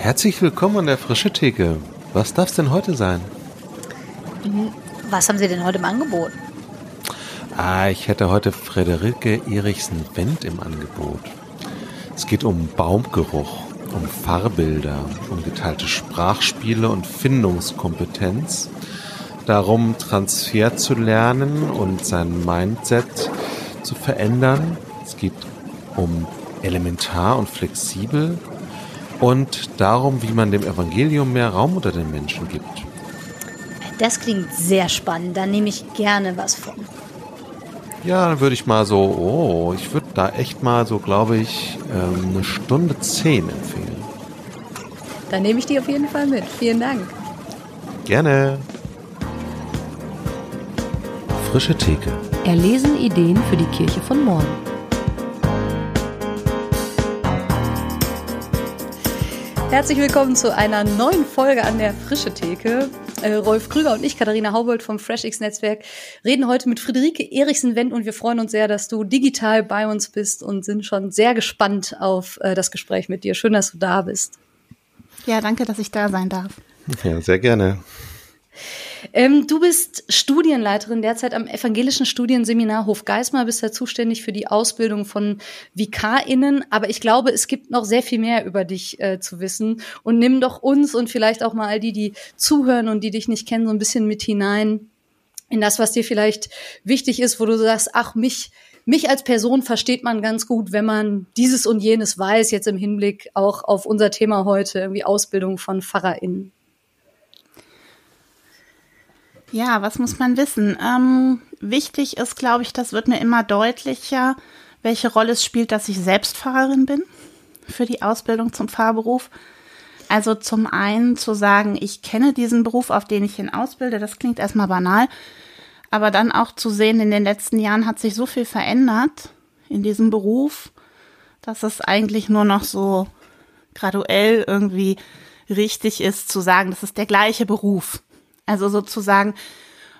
Herzlich willkommen an der Frische Theke. Was darf es denn heute sein? Was haben Sie denn heute im Angebot? Ah, ich hätte heute Frederike Erichsen-Wendt im Angebot. Es geht um Baumgeruch, um Fahrbilder, um geteilte Sprachspiele und Findungskompetenz. Darum, Transfer zu lernen und sein Mindset zu verändern. Es geht um elementar und flexibel und darum, wie man dem Evangelium mehr Raum unter den Menschen gibt. Das klingt sehr spannend. Da nehme ich gerne was von. Ja, dann würde ich mal so, oh, ich würde da echt mal so, glaube ich, ähm, eine Stunde zehn empfehlen. Dann nehme ich die auf jeden Fall mit. Vielen Dank. Gerne. Frische Theke. Erlesen Ideen für die Kirche von morgen. Herzlich willkommen zu einer neuen Folge an der Frische Theke. Äh, Rolf Krüger und ich, Katharina Haubold vom FreshX-Netzwerk, reden heute mit Friederike Erichsen-Wendt und wir freuen uns sehr, dass du digital bei uns bist und sind schon sehr gespannt auf äh, das Gespräch mit dir. Schön, dass du da bist. Ja, danke, dass ich da sein darf. Ja, sehr gerne. Ähm, du bist Studienleiterin derzeit am Evangelischen Studienseminar Hofgeismar, bist ja zuständig für die Ausbildung von VikarInnen, aber ich glaube, es gibt noch sehr viel mehr über dich äh, zu wissen und nimm doch uns und vielleicht auch mal all die, die zuhören und die dich nicht kennen, so ein bisschen mit hinein in das, was dir vielleicht wichtig ist, wo du sagst, ach, mich, mich als Person versteht man ganz gut, wenn man dieses und jenes weiß, jetzt im Hinblick auch auf unser Thema heute, irgendwie Ausbildung von PfarrerInnen. Ja, was muss man wissen? Ähm, wichtig ist, glaube ich, das wird mir immer deutlicher, welche Rolle es spielt, dass ich selbst Pfarrerin bin für die Ausbildung zum Pfarrberuf. Also zum einen zu sagen, ich kenne diesen Beruf, auf den ich hin ausbilde, das klingt erstmal banal, aber dann auch zu sehen, in den letzten Jahren hat sich so viel verändert in diesem Beruf, dass es eigentlich nur noch so graduell irgendwie richtig ist zu sagen, das ist der gleiche Beruf. Also sozusagen,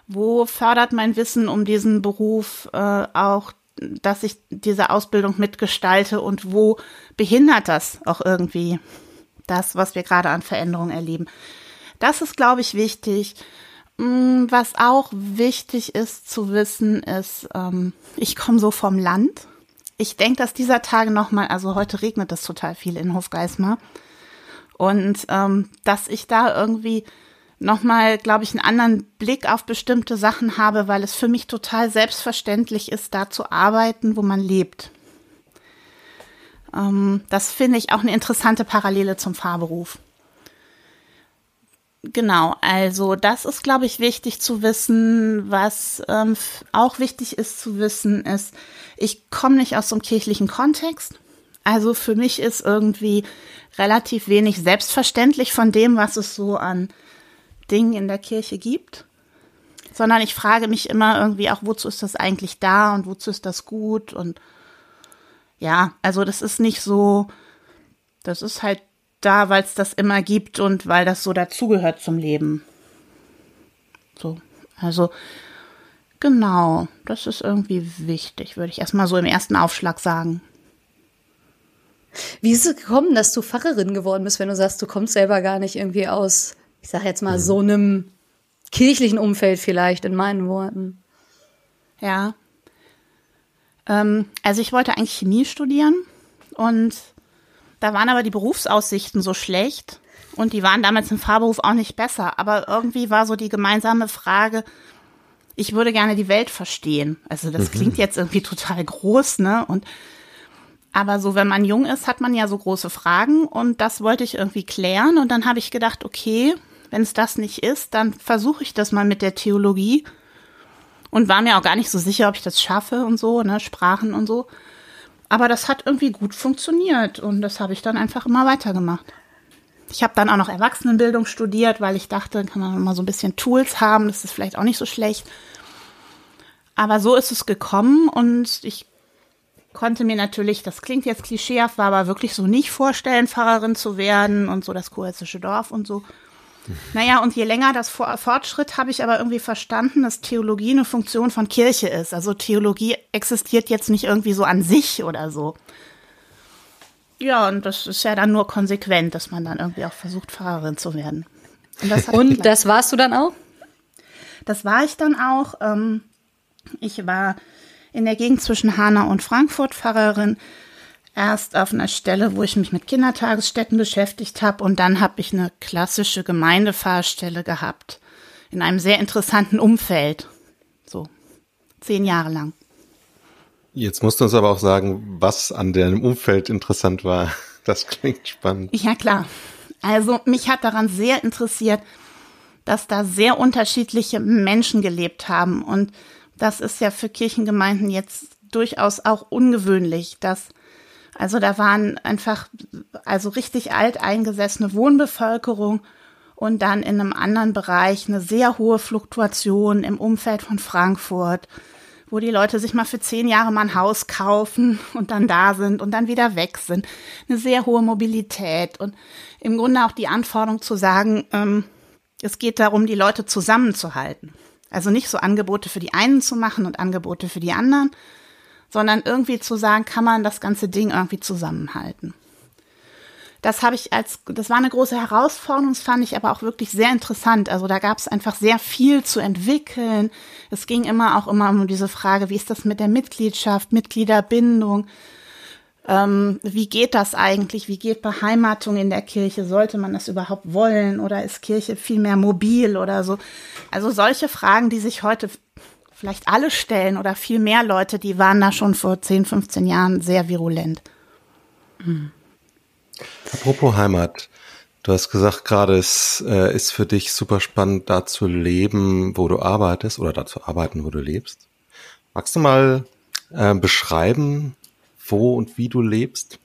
wo fördert mein Wissen um diesen Beruf äh, auch, dass ich diese Ausbildung mitgestalte und wo behindert das auch irgendwie das, was wir gerade an Veränderungen erleben. Das ist, glaube ich, wichtig. Mm, was auch wichtig ist zu wissen, ist, ähm, ich komme so vom Land. Ich denke, dass dieser Tage nochmal, also heute regnet es total viel in Hofgeismar. Und ähm, dass ich da irgendwie nochmal, glaube ich, einen anderen Blick auf bestimmte Sachen habe, weil es für mich total selbstverständlich ist, da zu arbeiten, wo man lebt. Ähm, das finde ich auch eine interessante Parallele zum Fahrberuf. Genau, also das ist, glaube ich, wichtig zu wissen. Was ähm, auch wichtig ist zu wissen, ist, ich komme nicht aus so einem kirchlichen Kontext. Also für mich ist irgendwie relativ wenig selbstverständlich von dem, was es so an Ding in der Kirche gibt, sondern ich frage mich immer irgendwie auch, wozu ist das eigentlich da und wozu ist das gut und ja, also das ist nicht so, das ist halt da, weil es das immer gibt und weil das so dazugehört zum Leben. So, also genau, das ist irgendwie wichtig, würde ich erstmal so im ersten Aufschlag sagen. Wie ist es gekommen, dass du Pfarrerin geworden bist, wenn du sagst, du kommst selber gar nicht irgendwie aus ich sage jetzt mal, mhm. so einem kirchlichen Umfeld vielleicht in meinen Worten. Ja. Ähm, also ich wollte eigentlich Chemie studieren und da waren aber die Berufsaussichten so schlecht und die waren damals im Fahrberuf auch nicht besser. Aber irgendwie war so die gemeinsame Frage, ich würde gerne die Welt verstehen. Also das mhm. klingt jetzt irgendwie total groß, ne? Und aber so, wenn man jung ist, hat man ja so große Fragen und das wollte ich irgendwie klären. Und dann habe ich gedacht, okay, wenn es das nicht ist, dann versuche ich das mal mit der Theologie und war mir auch gar nicht so sicher, ob ich das schaffe und so, ne, Sprachen und so. Aber das hat irgendwie gut funktioniert und das habe ich dann einfach immer weitergemacht. Ich habe dann auch noch Erwachsenenbildung studiert, weil ich dachte, kann man mal so ein bisschen Tools haben, das ist vielleicht auch nicht so schlecht. Aber so ist es gekommen und ich konnte mir natürlich, das klingt jetzt klischeehaft, war aber wirklich so nicht vorstellen, Pfarrerin zu werden und so das kurhessische Dorf und so. Naja, und je länger das Fortschritt, habe ich aber irgendwie verstanden, dass Theologie eine Funktion von Kirche ist. Also Theologie existiert jetzt nicht irgendwie so an sich oder so. Ja, und das ist ja dann nur konsequent, dass man dann irgendwie auch versucht, Pfarrerin zu werden. Und das, und das warst du dann auch? Das war ich dann auch. Ähm, ich war in der Gegend zwischen Hanau und Frankfurt Pfarrerin. Erst auf einer Stelle, wo ich mich mit Kindertagesstätten beschäftigt habe und dann habe ich eine klassische Gemeindefahrstelle gehabt in einem sehr interessanten Umfeld. So zehn Jahre lang. Jetzt musst du uns aber auch sagen, was an deinem Umfeld interessant war. Das klingt spannend. Ja, klar. Also mich hat daran sehr interessiert, dass da sehr unterschiedliche Menschen gelebt haben. Und das ist ja für Kirchengemeinden jetzt durchaus auch ungewöhnlich, dass also da waren einfach also richtig alt eingesessene Wohnbevölkerung und dann in einem anderen Bereich eine sehr hohe Fluktuation im Umfeld von Frankfurt wo die Leute sich mal für zehn Jahre mal ein Haus kaufen und dann da sind und dann wieder weg sind. Eine sehr hohe Mobilität und im Grunde auch die Anforderung zu sagen, ähm, es geht darum, die Leute zusammenzuhalten. Also nicht so Angebote für die einen zu machen und Angebote für die anderen, sondern irgendwie zu sagen, kann man das ganze Ding irgendwie zusammenhalten das habe ich als, das war eine große Herausforderung, das fand ich aber auch wirklich sehr interessant. Also da gab es einfach sehr viel zu entwickeln. Es ging immer auch immer um diese Frage, wie ist das mit der Mitgliedschaft, Mitgliederbindung? Ähm, wie geht das eigentlich? Wie geht Beheimatung in der Kirche? Sollte man das überhaupt wollen? Oder ist Kirche viel mehr mobil oder so? Also solche Fragen, die sich heute vielleicht alle stellen oder viel mehr Leute, die waren da schon vor 10, 15 Jahren sehr virulent. Mhm. Apropos Heimat. Du hast gesagt gerade, es äh, ist für dich super spannend, da zu leben, wo du arbeitest oder da zu arbeiten, wo du lebst. Magst du mal äh, beschreiben, wo und wie du lebst?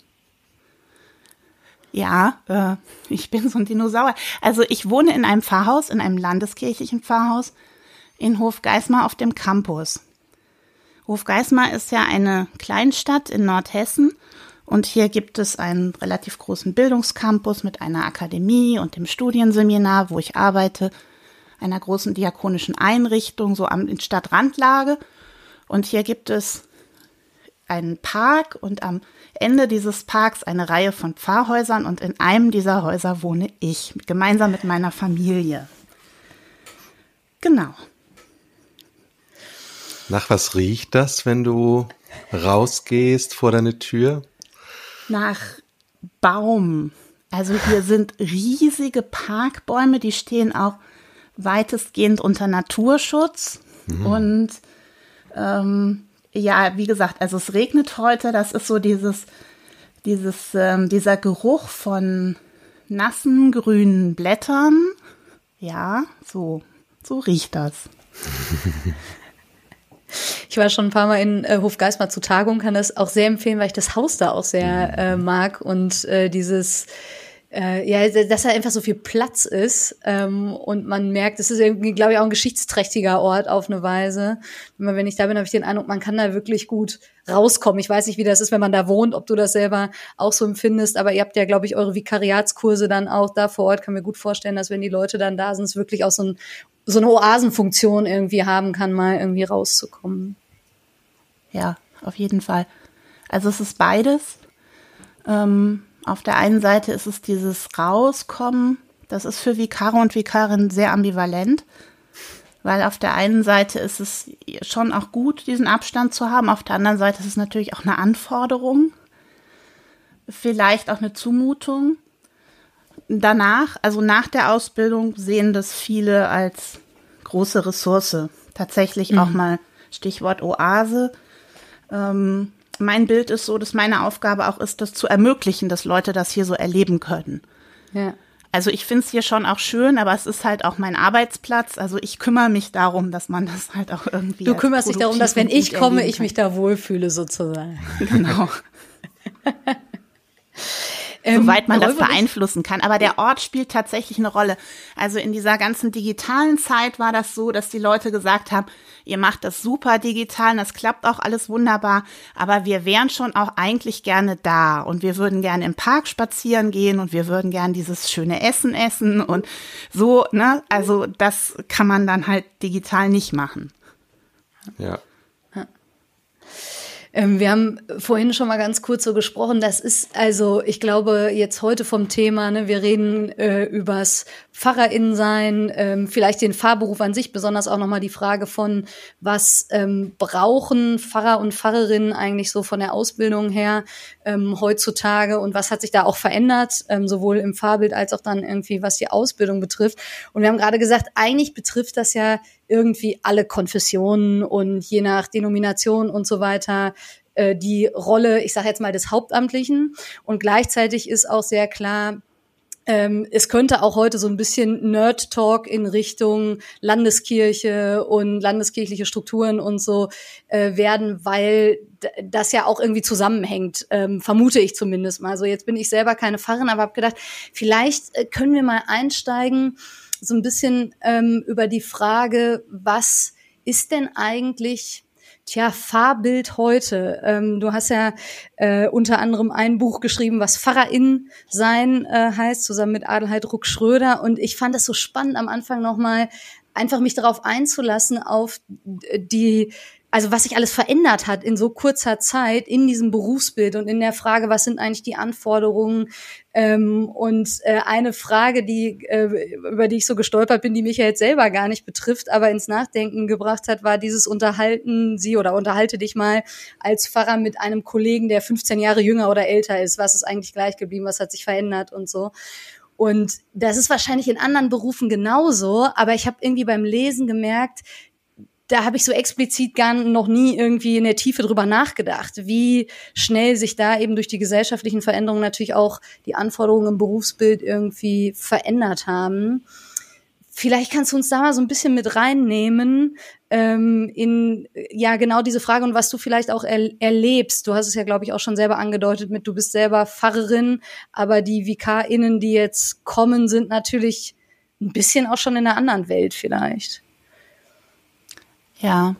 Ja, äh, ich bin so ein Dinosaurier. Also ich wohne in einem Pfarrhaus, in einem landeskirchlichen Pfarrhaus in Hofgeismar auf dem Campus. Hofgeismar ist ja eine Kleinstadt in Nordhessen und hier gibt es einen relativ großen Bildungscampus mit einer Akademie und dem Studienseminar, wo ich arbeite, einer großen diakonischen Einrichtung, so am in Stadtrandlage. Und hier gibt es einen Park und am Ende dieses Parks eine Reihe von Pfarrhäusern und in einem dieser Häuser wohne ich, gemeinsam mit meiner Familie. Genau. Nach was riecht das, wenn du rausgehst vor deine Tür? nach Baum. Also hier sind riesige Parkbäume, die stehen auch weitestgehend unter Naturschutz. Mhm. Und ähm, ja, wie gesagt, also es regnet heute, das ist so dieses, dieses, ähm, dieser Geruch von nassen grünen Blättern. Ja, so, so riecht das. Ich war schon ein paar Mal in äh, Hofgeismar zu Tagung, kann das auch sehr empfehlen, weil ich das Haus da auch sehr äh, mag und äh, dieses äh, ja, dass da einfach so viel Platz ist ähm, und man merkt, es ist irgendwie, glaube ich, auch ein geschichtsträchtiger Ort auf eine Weise. Immer wenn ich da bin, habe ich den Eindruck, man kann da wirklich gut rauskommen. Ich weiß nicht, wie das ist, wenn man da wohnt, ob du das selber auch so empfindest, aber ihr habt ja, glaube ich, eure Vikariatskurse dann auch da vor Ort. Kann mir gut vorstellen, dass wenn die Leute dann da sind, es wirklich auch so, ein, so eine Oasenfunktion irgendwie haben kann, mal irgendwie rauszukommen. Ja, auf jeden Fall. Also es ist beides. Ähm auf der einen Seite ist es dieses Rauskommen, das ist für Vikare und Vikarinnen sehr ambivalent, weil auf der einen Seite ist es schon auch gut, diesen Abstand zu haben, auf der anderen Seite ist es natürlich auch eine Anforderung, vielleicht auch eine Zumutung. Danach, also nach der Ausbildung, sehen das viele als große Ressource. Tatsächlich mhm. auch mal Stichwort Oase. Ähm, mein Bild ist so, dass meine Aufgabe auch ist, das zu ermöglichen, dass Leute das hier so erleben können. Ja. Also ich finde es hier schon auch schön, aber es ist halt auch mein Arbeitsplatz. Also ich kümmere mich darum, dass man das halt auch irgendwie. Du kümmerst dich darum, dass wenn ich komme, ich mich da wohlfühle sozusagen. Genau. ähm, soweit man das beeinflussen kann. Aber der Ort spielt tatsächlich eine Rolle. Also in dieser ganzen digitalen Zeit war das so, dass die Leute gesagt haben, ihr macht das super digital, und das klappt auch alles wunderbar, aber wir wären schon auch eigentlich gerne da und wir würden gerne im Park spazieren gehen und wir würden gerne dieses schöne Essen essen und so, ne? Also das kann man dann halt digital nicht machen. Ja. Ähm, wir haben vorhin schon mal ganz kurz so gesprochen. Das ist also, ich glaube, jetzt heute vom Thema, ne, wir reden äh, übers PfarrerInnen sein, ähm, vielleicht den Fahrberuf an sich, besonders auch nochmal die Frage von, was ähm, brauchen Pfarrer und Pfarrerinnen eigentlich so von der Ausbildung her ähm, heutzutage und was hat sich da auch verändert, ähm, sowohl im Fahrbild als auch dann irgendwie, was die Ausbildung betrifft. Und wir haben gerade gesagt, eigentlich betrifft das ja irgendwie alle Konfessionen und je nach Denomination und so weiter äh, die Rolle, ich sage jetzt mal, des Hauptamtlichen. Und gleichzeitig ist auch sehr klar, ähm, es könnte auch heute so ein bisschen Nerd-Talk in Richtung Landeskirche und landeskirchliche Strukturen und so äh, werden, weil das ja auch irgendwie zusammenhängt, ähm, vermute ich zumindest mal. Also jetzt bin ich selber keine Pfarrerin, aber habe gedacht, vielleicht äh, können wir mal einsteigen so ein bisschen ähm, über die Frage, was ist denn eigentlich Tja, Fahrbild heute. Ähm, du hast ja äh, unter anderem ein Buch geschrieben, was Pfarrerin sein äh, heißt, zusammen mit Adelheid Ruck-Schröder. Und ich fand das so spannend am Anfang nochmal, einfach mich darauf einzulassen, auf die also was sich alles verändert hat in so kurzer Zeit in diesem Berufsbild und in der Frage, was sind eigentlich die Anforderungen? Ähm, und äh, eine Frage, die äh, über die ich so gestolpert bin, die mich ja jetzt selber gar nicht betrifft, aber ins Nachdenken gebracht hat, war dieses Unterhalten Sie oder unterhalte dich mal als Pfarrer mit einem Kollegen, der 15 Jahre jünger oder älter ist. Was ist eigentlich gleich geblieben? Was hat sich verändert und so? Und das ist wahrscheinlich in anderen Berufen genauso, aber ich habe irgendwie beim Lesen gemerkt, da habe ich so explizit gar noch nie irgendwie in der Tiefe drüber nachgedacht, wie schnell sich da eben durch die gesellschaftlichen Veränderungen natürlich auch die Anforderungen im Berufsbild irgendwie verändert haben. Vielleicht kannst du uns da mal so ein bisschen mit reinnehmen ähm, in ja genau diese Frage und was du vielleicht auch er erlebst. Du hast es ja, glaube ich, auch schon selber angedeutet mit, du bist selber Pfarrerin, aber die VikarInnen, die jetzt kommen, sind natürlich ein bisschen auch schon in einer anderen Welt vielleicht. Ja.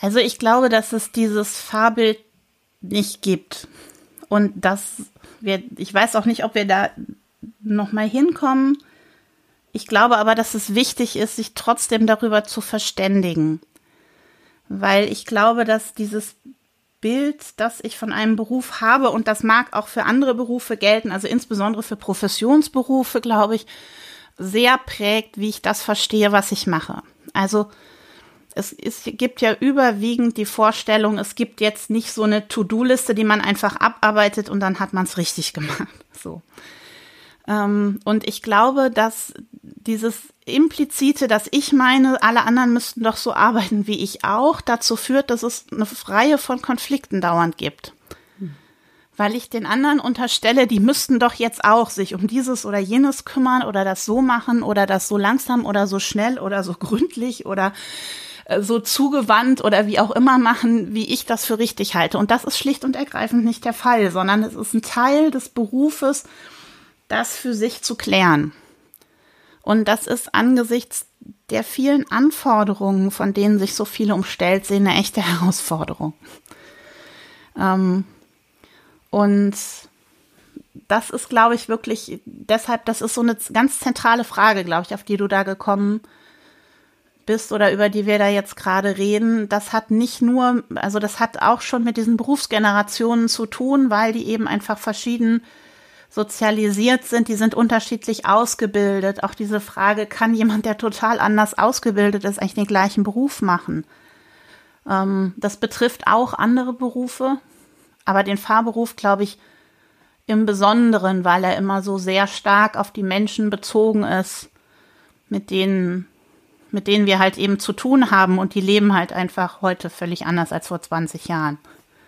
Also ich glaube, dass es dieses Fahrbild nicht gibt. Und dass wir, ich weiß auch nicht, ob wir da nochmal hinkommen. Ich glaube aber, dass es wichtig ist, sich trotzdem darüber zu verständigen. Weil ich glaube, dass dieses Bild, das ich von einem Beruf habe, und das mag auch für andere Berufe gelten, also insbesondere für Professionsberufe, glaube ich, sehr prägt, wie ich das verstehe, was ich mache. Also es, es gibt ja überwiegend die Vorstellung, es gibt jetzt nicht so eine To-Do-Liste, die man einfach abarbeitet und dann hat man es richtig gemacht. So. Ähm, und ich glaube, dass dieses implizite, dass ich meine, alle anderen müssten doch so arbeiten wie ich auch, dazu führt, dass es eine Reihe von Konflikten dauernd gibt weil ich den anderen unterstelle, die müssten doch jetzt auch sich um dieses oder jenes kümmern oder das so machen oder das so langsam oder so schnell oder so gründlich oder äh, so zugewandt oder wie auch immer machen, wie ich das für richtig halte. Und das ist schlicht und ergreifend nicht der Fall, sondern es ist ein Teil des Berufes, das für sich zu klären. Und das ist angesichts der vielen Anforderungen, von denen sich so viele umstellt sehen, eine echte Herausforderung. Ähm, und das ist, glaube ich, wirklich, deshalb, das ist so eine ganz zentrale Frage, glaube ich, auf die du da gekommen bist oder über die wir da jetzt gerade reden. Das hat nicht nur, also das hat auch schon mit diesen Berufsgenerationen zu tun, weil die eben einfach verschieden sozialisiert sind, die sind unterschiedlich ausgebildet. Auch diese Frage, kann jemand, der total anders ausgebildet ist, eigentlich den gleichen Beruf machen? Ähm, das betrifft auch andere Berufe, aber den Fahrberuf, glaube ich, im Besonderen, weil er immer so sehr stark auf die Menschen bezogen ist, mit denen, mit denen wir halt eben zu tun haben und die leben halt einfach heute völlig anders als vor 20 Jahren.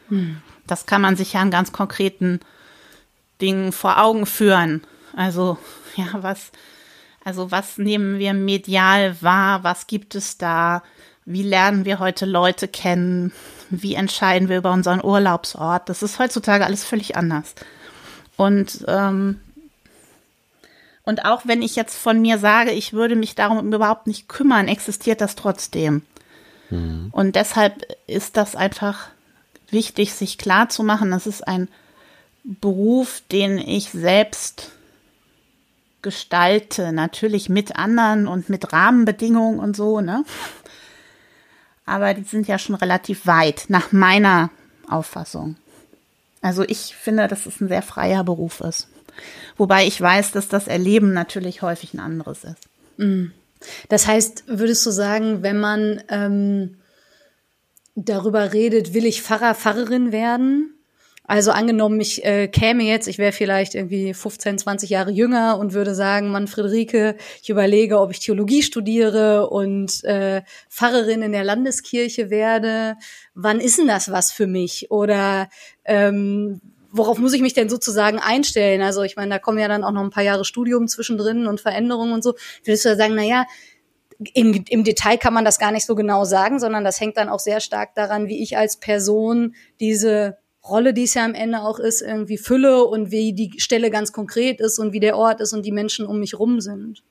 Hm. Das kann man sich ja an ganz konkreten Dingen vor Augen führen. Also, ja, was, also was nehmen wir medial wahr? Was gibt es da? Wie lernen wir heute Leute kennen? Wie entscheiden wir über unseren Urlaubsort? Das ist heutzutage alles völlig anders. Und, ähm, und auch wenn ich jetzt von mir sage, ich würde mich darum überhaupt nicht kümmern, existiert das trotzdem. Mhm. Und deshalb ist das einfach wichtig, sich klar zu machen, das ist ein Beruf, den ich selbst gestalte, natürlich mit anderen und mit Rahmenbedingungen und so, ne? Aber die sind ja schon relativ weit, nach meiner Auffassung. Also ich finde, dass es ein sehr freier Beruf ist. Wobei ich weiß, dass das Erleben natürlich häufig ein anderes ist. Mm. Das heißt, würdest du sagen, wenn man ähm, darüber redet, will ich Pfarrer, Pfarrerin werden? Also angenommen, ich äh, käme jetzt, ich wäre vielleicht irgendwie 15, 20 Jahre jünger und würde sagen, Mann, Friederike, ich überlege, ob ich Theologie studiere und äh, Pfarrerin in der Landeskirche werde. Wann ist denn das was für mich? Oder ähm, worauf muss ich mich denn sozusagen einstellen? Also ich meine, da kommen ja dann auch noch ein paar Jahre Studium zwischendrin und Veränderungen und so. Würdest du ja sagen, na ja, im, im Detail kann man das gar nicht so genau sagen, sondern das hängt dann auch sehr stark daran, wie ich als Person diese Rolle, die es ja am Ende auch ist, irgendwie fülle und wie die Stelle ganz konkret ist und wie der Ort ist und die Menschen um mich rum sind.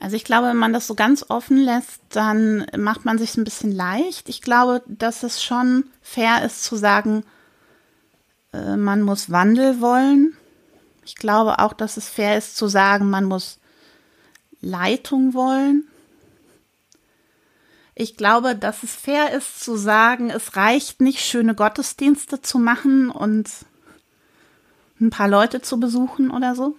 Also ich glaube, wenn man das so ganz offen lässt, dann macht man sich ein bisschen leicht. Ich glaube, dass es schon fair ist zu sagen, äh, man muss Wandel wollen. Ich glaube auch, dass es fair ist zu sagen, man muss Leitung wollen. Ich glaube, dass es fair ist zu sagen, es reicht nicht, schöne Gottesdienste zu machen und ein paar Leute zu besuchen oder so.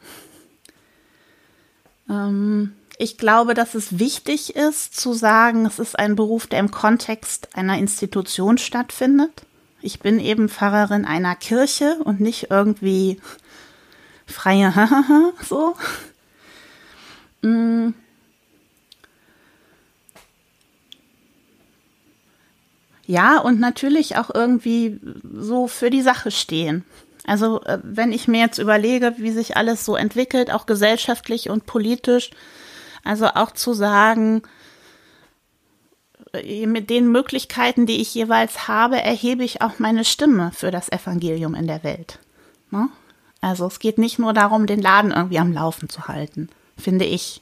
Ähm, ich glaube, dass es wichtig ist zu sagen, es ist ein Beruf, der im Kontext einer Institution stattfindet. Ich bin eben Pfarrerin einer Kirche und nicht irgendwie freie so. Mm. Ja, und natürlich auch irgendwie so für die Sache stehen. Also äh, wenn ich mir jetzt überlege, wie sich alles so entwickelt, auch gesellschaftlich und politisch, also auch zu sagen, äh, mit den Möglichkeiten, die ich jeweils habe, erhebe ich auch meine Stimme für das Evangelium in der Welt. Ne? Also es geht nicht nur darum, den Laden irgendwie am Laufen zu halten, finde ich.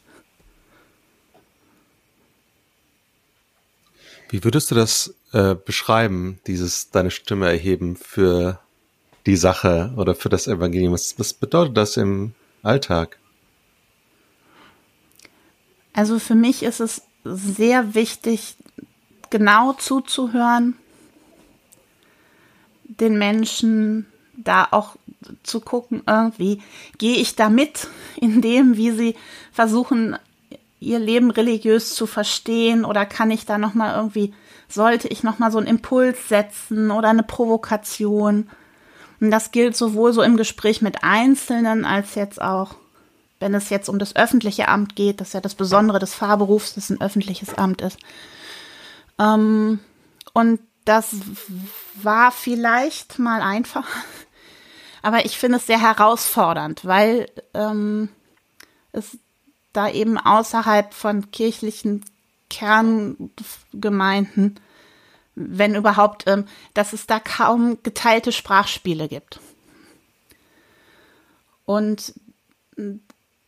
Wie würdest du das äh, beschreiben, dieses deine Stimme erheben für die Sache oder für das Evangelium? Was, was bedeutet das im Alltag? Also für mich ist es sehr wichtig, genau zuzuhören, den Menschen da auch zu gucken, irgendwie gehe ich da mit in dem, wie sie versuchen, ihr Leben religiös zu verstehen oder kann ich da noch mal irgendwie sollte ich noch mal so einen Impuls setzen oder eine Provokation und das gilt sowohl so im Gespräch mit Einzelnen als jetzt auch wenn es jetzt um das öffentliche Amt geht, das ist ja das Besondere des Fahrberufs, dass ein öffentliches Amt ist. Ähm, und das war vielleicht mal einfach, aber ich finde es sehr herausfordernd, weil ähm, es da eben außerhalb von kirchlichen Kerngemeinden, wenn überhaupt, ähm, dass es da kaum geteilte Sprachspiele gibt. Und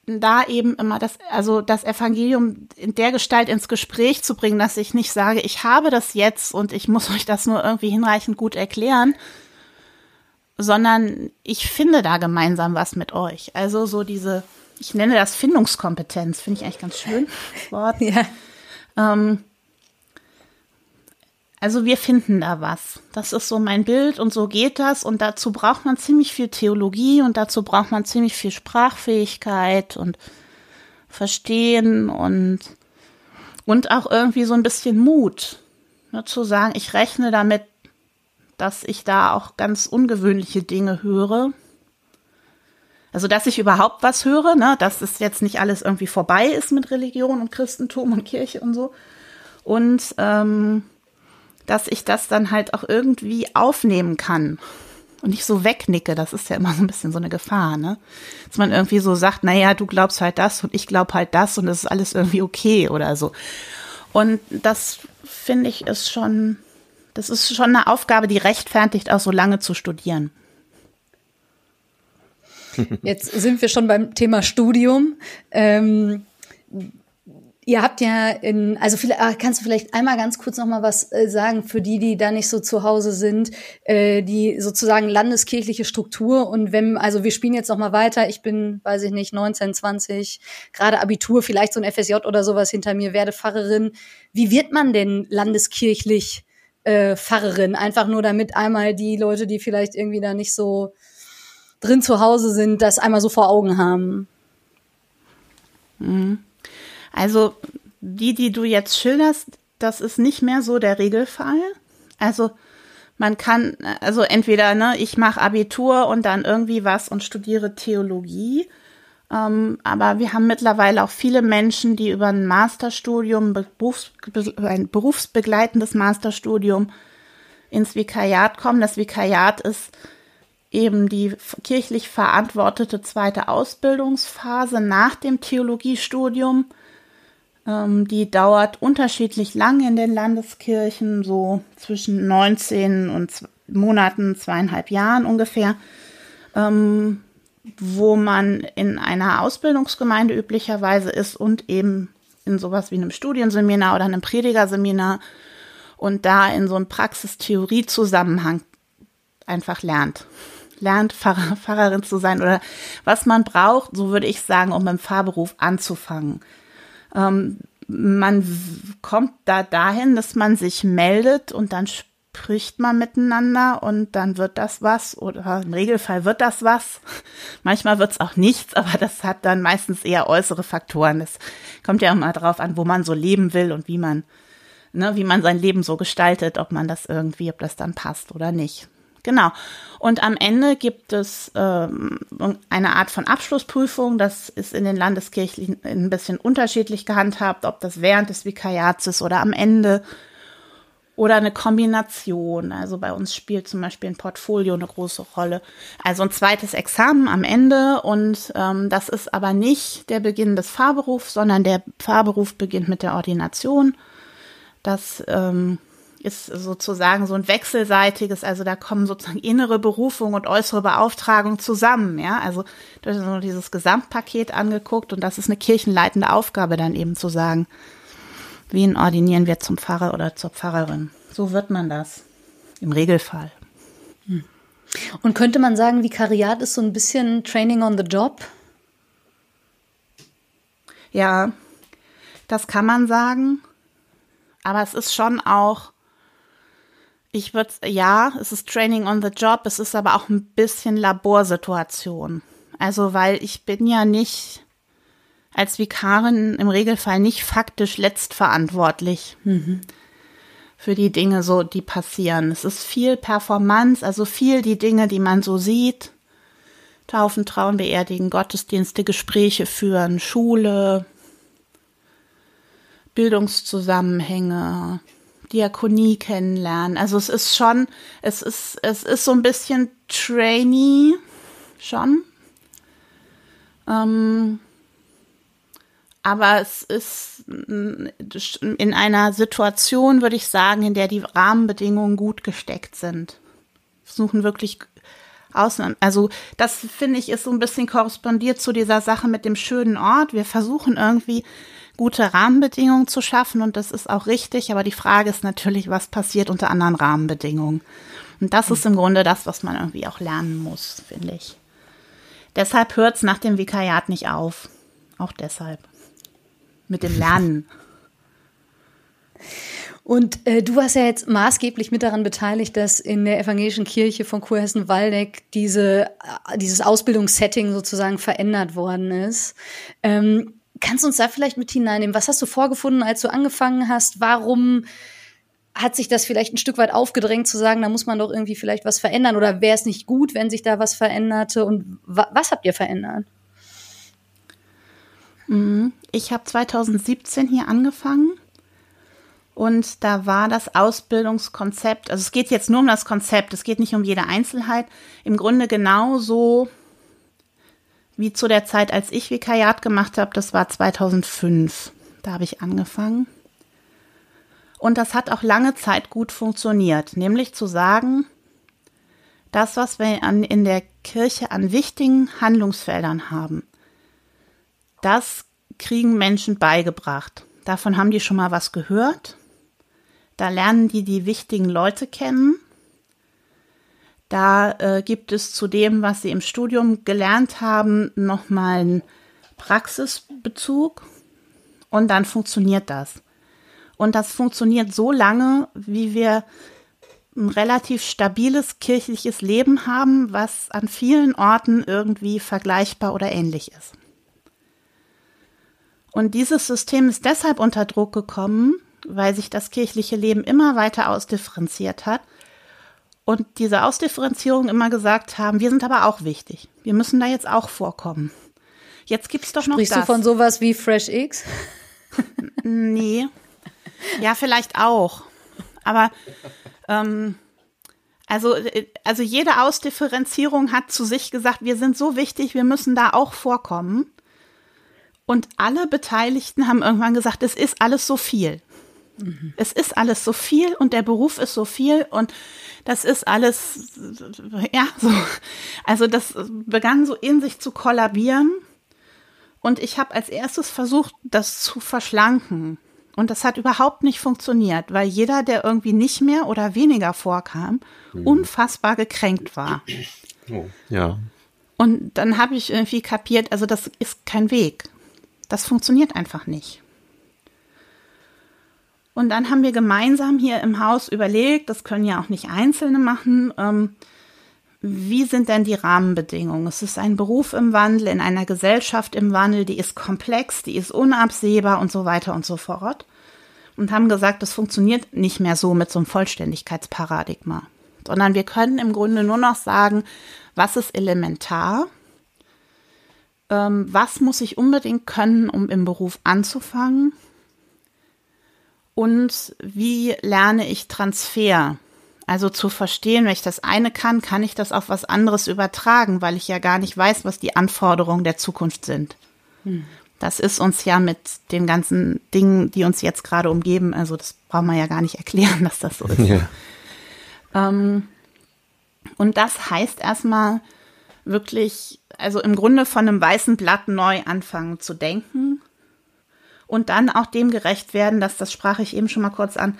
da eben immer das, also das Evangelium in der Gestalt ins Gespräch zu bringen, dass ich nicht sage, ich habe das jetzt und ich muss euch das nur irgendwie hinreichend gut erklären, sondern ich finde da gemeinsam was mit euch. Also so diese, ich nenne das Findungskompetenz, finde ich eigentlich ganz schön, das Wort. Ja. Ähm, also wir finden da was. Das ist so mein Bild und so geht das. Und dazu braucht man ziemlich viel Theologie und dazu braucht man ziemlich viel Sprachfähigkeit und Verstehen und, und auch irgendwie so ein bisschen Mut. Ne, zu sagen, ich rechne damit, dass ich da auch ganz ungewöhnliche Dinge höre. Also, dass ich überhaupt was höre, ne, dass es jetzt nicht alles irgendwie vorbei ist mit Religion und Christentum und Kirche und so. Und ähm, dass ich das dann halt auch irgendwie aufnehmen kann und nicht so wegnicke. Das ist ja immer so ein bisschen so eine Gefahr, ne? Dass man irgendwie so sagt, naja, du glaubst halt das und ich glaub halt das und das ist alles irgendwie okay oder so. Und das finde ich ist schon, das ist schon eine Aufgabe, die rechtfertigt, auch so lange zu studieren. Jetzt sind wir schon beim Thema Studium. Ähm, Ihr habt ja in, also vielleicht, kannst du vielleicht einmal ganz kurz noch mal was äh, sagen für die, die da nicht so zu Hause sind, äh, die sozusagen landeskirchliche Struktur und wenn, also wir spielen jetzt noch mal weiter, ich bin, weiß ich nicht, 19, 20, gerade Abitur, vielleicht so ein FSJ oder sowas hinter mir, werde Pfarrerin. Wie wird man denn landeskirchlich äh, Pfarrerin? Einfach nur damit einmal die Leute, die vielleicht irgendwie da nicht so drin zu Hause sind, das einmal so vor Augen haben. Mhm. Also die, die du jetzt schilderst, das ist nicht mehr so der Regelfall. Also man kann, also entweder, ne, ich mache Abitur und dann irgendwie was und studiere Theologie. Ähm, aber wir haben mittlerweile auch viele Menschen, die über ein Masterstudium, Berufs, ein berufsbegleitendes Masterstudium ins Vikariat kommen. Das Vikariat ist eben die kirchlich verantwortete zweite Ausbildungsphase nach dem Theologiestudium. Ähm, die dauert unterschiedlich lang in den Landeskirchen, so zwischen 19 und Monaten, zweieinhalb Jahren ungefähr, ähm, wo man in einer Ausbildungsgemeinde üblicherweise ist und eben in sowas wie einem Studienseminar oder einem Predigerseminar und da in so einem Praxistheorie-Zusammenhang einfach lernt. Lernt, Pfarrer, Pfarrerin zu sein oder was man braucht, so würde ich sagen, um im Pfarrberuf anzufangen. Ähm, man kommt da dahin, dass man sich meldet und dann spricht man miteinander und dann wird das was oder im Regelfall wird das was. Manchmal wird es auch nichts, aber das hat dann meistens eher äußere Faktoren. Es kommt ja immer drauf an, wo man so leben will und wie man, ne, wie man sein Leben so gestaltet, ob man das irgendwie, ob das dann passt oder nicht. Genau. Und am Ende gibt es ähm, eine Art von Abschlussprüfung. Das ist in den Landeskirchen ein bisschen unterschiedlich gehandhabt, ob das während des Vikariats ist oder am Ende oder eine Kombination. Also bei uns spielt zum Beispiel ein Portfolio eine große Rolle. Also ein zweites Examen am Ende und ähm, das ist aber nicht der Beginn des Fahrberufs, sondern der Fahrberuf beginnt mit der Ordination. Das ähm, ist sozusagen so ein wechselseitiges, also da kommen sozusagen innere Berufung und äußere Beauftragung zusammen, ja. Also du hast so dieses Gesamtpaket angeguckt und das ist eine kirchenleitende Aufgabe dann eben zu sagen, wen ordinieren wir zum Pfarrer oder zur Pfarrerin. So wird man das im Regelfall. Hm. Und könnte man sagen, Vikariat ist so ein bisschen Training on the Job? Ja, das kann man sagen. Aber es ist schon auch ich würde, ja, es ist Training on the Job, es ist aber auch ein bisschen Laborsituation. Also, weil ich bin ja nicht als Vikarin im Regelfall nicht faktisch letztverantwortlich mhm. für die Dinge so, die passieren. Es ist viel Performance, also viel die Dinge, die man so sieht. Taufen, Trauen, Beerdigen, Gottesdienste, Gespräche führen, Schule, Bildungszusammenhänge, Diakonie kennenlernen. Also es ist schon, es ist, es ist so ein bisschen Trainee schon. Ähm, aber es ist in einer Situation, würde ich sagen, in der die Rahmenbedingungen gut gesteckt sind. Versuchen wirklich Ausnahmen. Also das finde ich ist so ein bisschen korrespondiert zu dieser Sache mit dem schönen Ort. Wir versuchen irgendwie gute Rahmenbedingungen zu schaffen und das ist auch richtig, aber die Frage ist natürlich, was passiert unter anderen Rahmenbedingungen. Und das ist im Grunde das, was man irgendwie auch lernen muss, finde ich. Deshalb hört es nach dem Vikariat nicht auf. Auch deshalb. Mit dem Lernen. Und äh, du warst ja jetzt maßgeblich mit daran beteiligt, dass in der evangelischen Kirche von Kurhessen-Waldeck diese, äh, dieses Ausbildungssetting sozusagen verändert worden ist. Ähm, Kannst du uns da vielleicht mit hineinnehmen? Was hast du vorgefunden, als du angefangen hast? Warum hat sich das vielleicht ein Stück weit aufgedrängt zu sagen, da muss man doch irgendwie vielleicht was verändern oder wäre es nicht gut, wenn sich da was veränderte und wa was habt ihr verändert? Mhm. Ich habe 2017 hier angefangen und da war das Ausbildungskonzept, also es geht jetzt nur um das Konzept, es geht nicht um jede Einzelheit, im Grunde genauso wie zu der Zeit, als ich Vikariat gemacht habe. Das war 2005. Da habe ich angefangen. Und das hat auch lange Zeit gut funktioniert, nämlich zu sagen, das, was wir an, in der Kirche an wichtigen Handlungsfeldern haben, das kriegen Menschen beigebracht. Davon haben die schon mal was gehört. Da lernen die die wichtigen Leute kennen. Da äh, gibt es zu dem, was sie im Studium gelernt haben, nochmal einen Praxisbezug. Und dann funktioniert das. Und das funktioniert so lange, wie wir ein relativ stabiles kirchliches Leben haben, was an vielen Orten irgendwie vergleichbar oder ähnlich ist. Und dieses System ist deshalb unter Druck gekommen, weil sich das kirchliche Leben immer weiter ausdifferenziert hat und diese Ausdifferenzierung immer gesagt haben, wir sind aber auch wichtig. Wir müssen da jetzt auch vorkommen. Jetzt gibt's doch noch Sprichst das. du von sowas wie Fresh X? Nee. Ja, vielleicht auch. Aber ähm, also, also jede Ausdifferenzierung hat zu sich gesagt, wir sind so wichtig, wir müssen da auch vorkommen. Und alle Beteiligten haben irgendwann gesagt, es ist alles so viel. Mhm. Es ist alles so viel und der Beruf ist so viel und das ist alles, ja, so. Also das begann so in sich zu kollabieren. Und ich habe als erstes versucht, das zu verschlanken. Und das hat überhaupt nicht funktioniert, weil jeder, der irgendwie nicht mehr oder weniger vorkam, mhm. unfassbar gekränkt war. Oh, ja. Und dann habe ich irgendwie kapiert, also das ist kein Weg. Das funktioniert einfach nicht. Und dann haben wir gemeinsam hier im Haus überlegt, das können ja auch nicht Einzelne machen, ähm, wie sind denn die Rahmenbedingungen? Es ist ein Beruf im Wandel, in einer Gesellschaft im Wandel, die ist komplex, die ist unabsehbar und so weiter und so fort. Und haben gesagt, das funktioniert nicht mehr so mit so einem Vollständigkeitsparadigma, sondern wir können im Grunde nur noch sagen, was ist elementar, ähm, was muss ich unbedingt können, um im Beruf anzufangen und wie lerne ich Transfer also zu verstehen, wenn ich das eine kann, kann ich das auf was anderes übertragen, weil ich ja gar nicht weiß, was die Anforderungen der Zukunft sind. Hm. Das ist uns ja mit den ganzen Dingen, die uns jetzt gerade umgeben, also das braucht man ja gar nicht erklären, dass das so ist. Ja. Ähm, und das heißt erstmal wirklich, also im Grunde von einem weißen Blatt neu anfangen zu denken und dann auch dem gerecht werden, dass das sprach ich eben schon mal kurz an,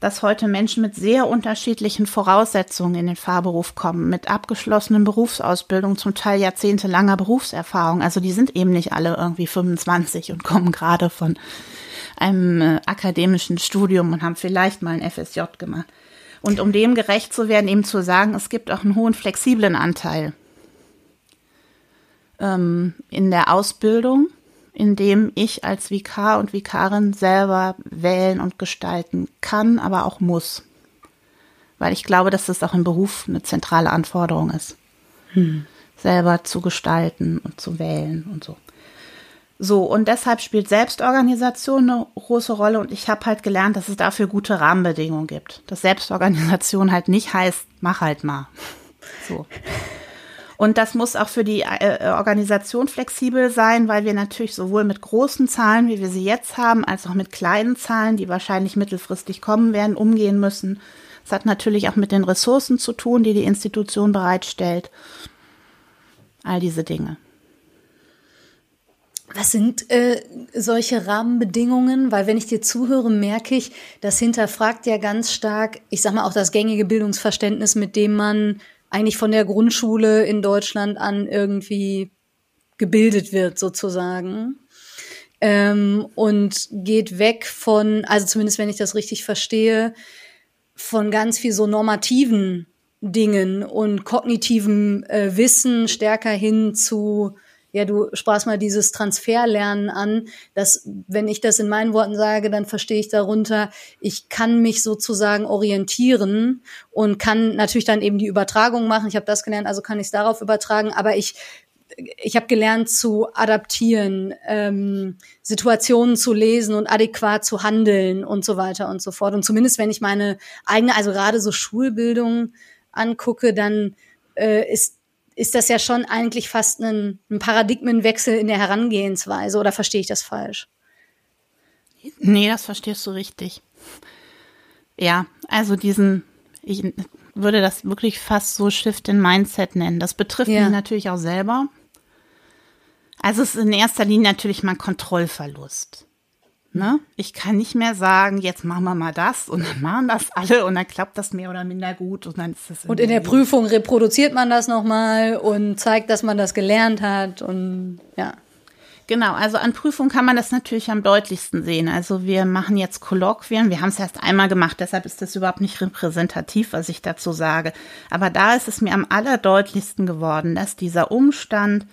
dass heute Menschen mit sehr unterschiedlichen Voraussetzungen in den Fahrberuf kommen, mit abgeschlossenen Berufsausbildung, zum Teil jahrzehntelanger Berufserfahrung. Also die sind eben nicht alle irgendwie 25 und kommen gerade von einem äh, akademischen Studium und haben vielleicht mal ein FSJ gemacht. Und um dem gerecht zu werden, eben zu sagen, es gibt auch einen hohen flexiblen Anteil ähm, in der Ausbildung in dem ich als Vikar und Vikarin selber wählen und gestalten kann, aber auch muss. Weil ich glaube, dass das auch im Beruf eine zentrale Anforderung ist. Hm. Selber zu gestalten und zu wählen und so. So, und deshalb spielt Selbstorganisation eine große Rolle und ich habe halt gelernt, dass es dafür gute Rahmenbedingungen gibt. Dass Selbstorganisation halt nicht heißt, mach halt mal. So. Und das muss auch für die äh, Organisation flexibel sein, weil wir natürlich sowohl mit großen Zahlen, wie wir sie jetzt haben, als auch mit kleinen Zahlen, die wahrscheinlich mittelfristig kommen werden, umgehen müssen. Es hat natürlich auch mit den Ressourcen zu tun, die die Institution bereitstellt. All diese Dinge. Was sind äh, solche Rahmenbedingungen? Weil wenn ich dir zuhöre, merke ich, das hinterfragt ja ganz stark, ich sag mal auch das gängige Bildungsverständnis, mit dem man eigentlich von der Grundschule in Deutschland an irgendwie gebildet wird sozusagen. Ähm, und geht weg von, also zumindest wenn ich das richtig verstehe, von ganz viel so normativen Dingen und kognitiven äh, Wissen stärker hin zu ja, du sprachst mal dieses Transferlernen an, dass, wenn ich das in meinen Worten sage, dann verstehe ich darunter, ich kann mich sozusagen orientieren und kann natürlich dann eben die Übertragung machen. Ich habe das gelernt, also kann ich es darauf übertragen, aber ich ich habe gelernt zu adaptieren, ähm, Situationen zu lesen und adäquat zu handeln und so weiter und so fort. Und zumindest wenn ich meine eigene, also gerade so Schulbildung angucke, dann äh, ist ist das ja schon eigentlich fast ein, ein Paradigmenwechsel in der Herangehensweise oder verstehe ich das falsch? Nee, das verstehst du richtig. Ja, also diesen, ich würde das wirklich fast so Shift in Mindset nennen. Das betrifft ja. mich natürlich auch selber. Also es ist in erster Linie natürlich mein Kontrollverlust. Ne? Ich kann nicht mehr sagen, jetzt machen wir mal das und dann machen das alle und dann klappt das mehr oder minder gut und dann ist das. Und in der Prüfung reproduziert man das nochmal und zeigt, dass man das gelernt hat und ja. Genau, also an Prüfungen kann man das natürlich am deutlichsten sehen. Also wir machen jetzt Kolloquien, wir haben es erst einmal gemacht, deshalb ist das überhaupt nicht repräsentativ, was ich dazu sage. Aber da ist es mir am allerdeutlichsten geworden, dass dieser Umstand,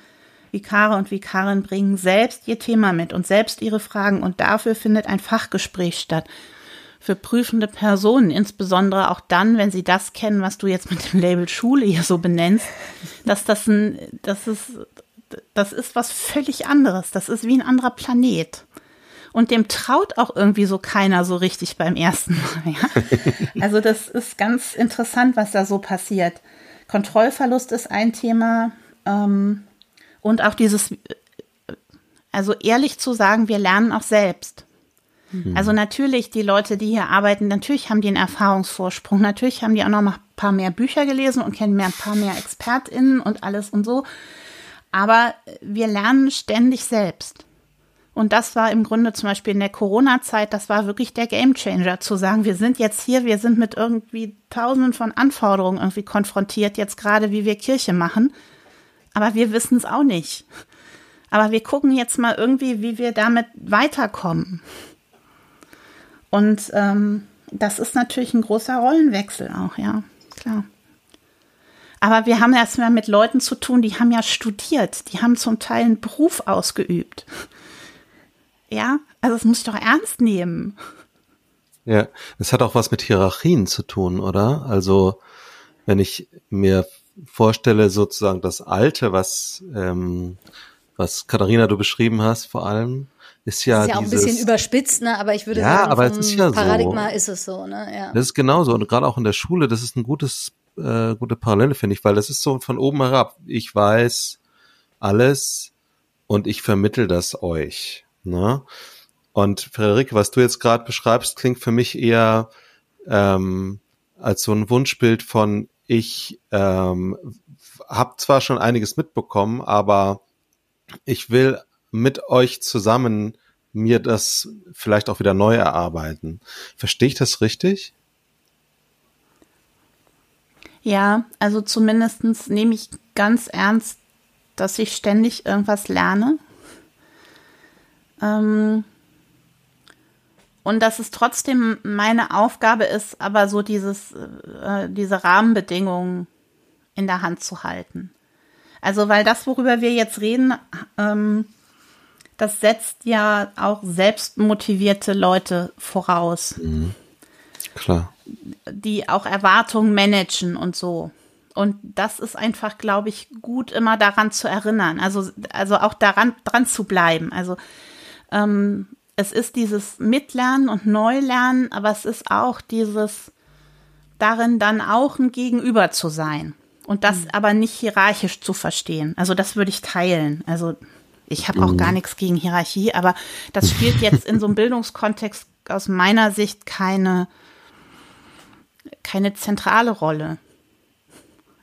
Vikare und Vikarin bringen selbst ihr Thema mit und selbst ihre Fragen und dafür findet ein Fachgespräch statt. Für prüfende Personen, insbesondere auch dann, wenn sie das kennen, was du jetzt mit dem Label Schule hier so benennst, dass das ein, das ist, das ist was völlig anderes. Das ist wie ein anderer Planet. Und dem traut auch irgendwie so keiner so richtig beim ersten Mal. Ja? Also das ist ganz interessant, was da so passiert. Kontrollverlust ist ein Thema. Ähm, und auch dieses, also ehrlich zu sagen, wir lernen auch selbst. Mhm. Also natürlich, die Leute, die hier arbeiten, natürlich haben die einen Erfahrungsvorsprung. Natürlich haben die auch noch mal ein paar mehr Bücher gelesen und kennen mehr, ein paar mehr ExpertInnen und alles und so. Aber wir lernen ständig selbst. Und das war im Grunde zum Beispiel in der Corona-Zeit, das war wirklich der Gamechanger, zu sagen, wir sind jetzt hier, wir sind mit irgendwie tausenden von Anforderungen irgendwie konfrontiert, jetzt gerade wie wir Kirche machen. Aber wir wissen es auch nicht. Aber wir gucken jetzt mal irgendwie, wie wir damit weiterkommen. Und ähm, das ist natürlich ein großer Rollenwechsel auch, ja, klar. Aber wir haben erstmal mit Leuten zu tun, die haben ja studiert, die haben zum Teil einen Beruf ausgeübt. Ja, also es muss ich doch ernst nehmen. Ja, es hat auch was mit Hierarchien zu tun, oder? Also wenn ich mir vorstelle, sozusagen das Alte, was, ähm, was Katharina du beschrieben hast, vor allem, ist ja. Das ist ja dieses, auch ein bisschen überspitzt, ne? Aber ich würde ja, sagen, aber es ist ja Paradigma so. ist es so, ne? Ja. Das ist genauso. Und gerade auch in der Schule, das ist ein gutes, äh, gute Parallele, finde ich, weil das ist so von oben herab. Ich weiß alles und ich vermittel das euch. Ne? Und Frederike, was du jetzt gerade beschreibst, klingt für mich eher ähm, als so ein Wunschbild von ich ähm, habe zwar schon einiges mitbekommen, aber ich will mit euch zusammen mir das vielleicht auch wieder neu erarbeiten. Verstehe ich das richtig? Ja, also zumindestens nehme ich ganz ernst, dass ich ständig irgendwas lerne. Ähm, und dass es trotzdem meine Aufgabe ist, aber so dieses, äh, diese Rahmenbedingungen in der Hand zu halten. Also, weil das, worüber wir jetzt reden, ähm, das setzt ja auch selbstmotivierte Leute voraus. Mhm. Klar. Die auch Erwartungen managen und so. Und das ist einfach, glaube ich, gut immer daran zu erinnern. Also, also auch daran dran zu bleiben. Also ähm, es ist dieses Mitlernen und Neulernen, aber es ist auch dieses darin dann auch ein Gegenüber zu sein. Und das mhm. aber nicht hierarchisch zu verstehen. Also das würde ich teilen. Also ich habe auch mhm. gar nichts gegen Hierarchie, aber das spielt jetzt in so einem Bildungskontext aus meiner Sicht keine, keine zentrale Rolle.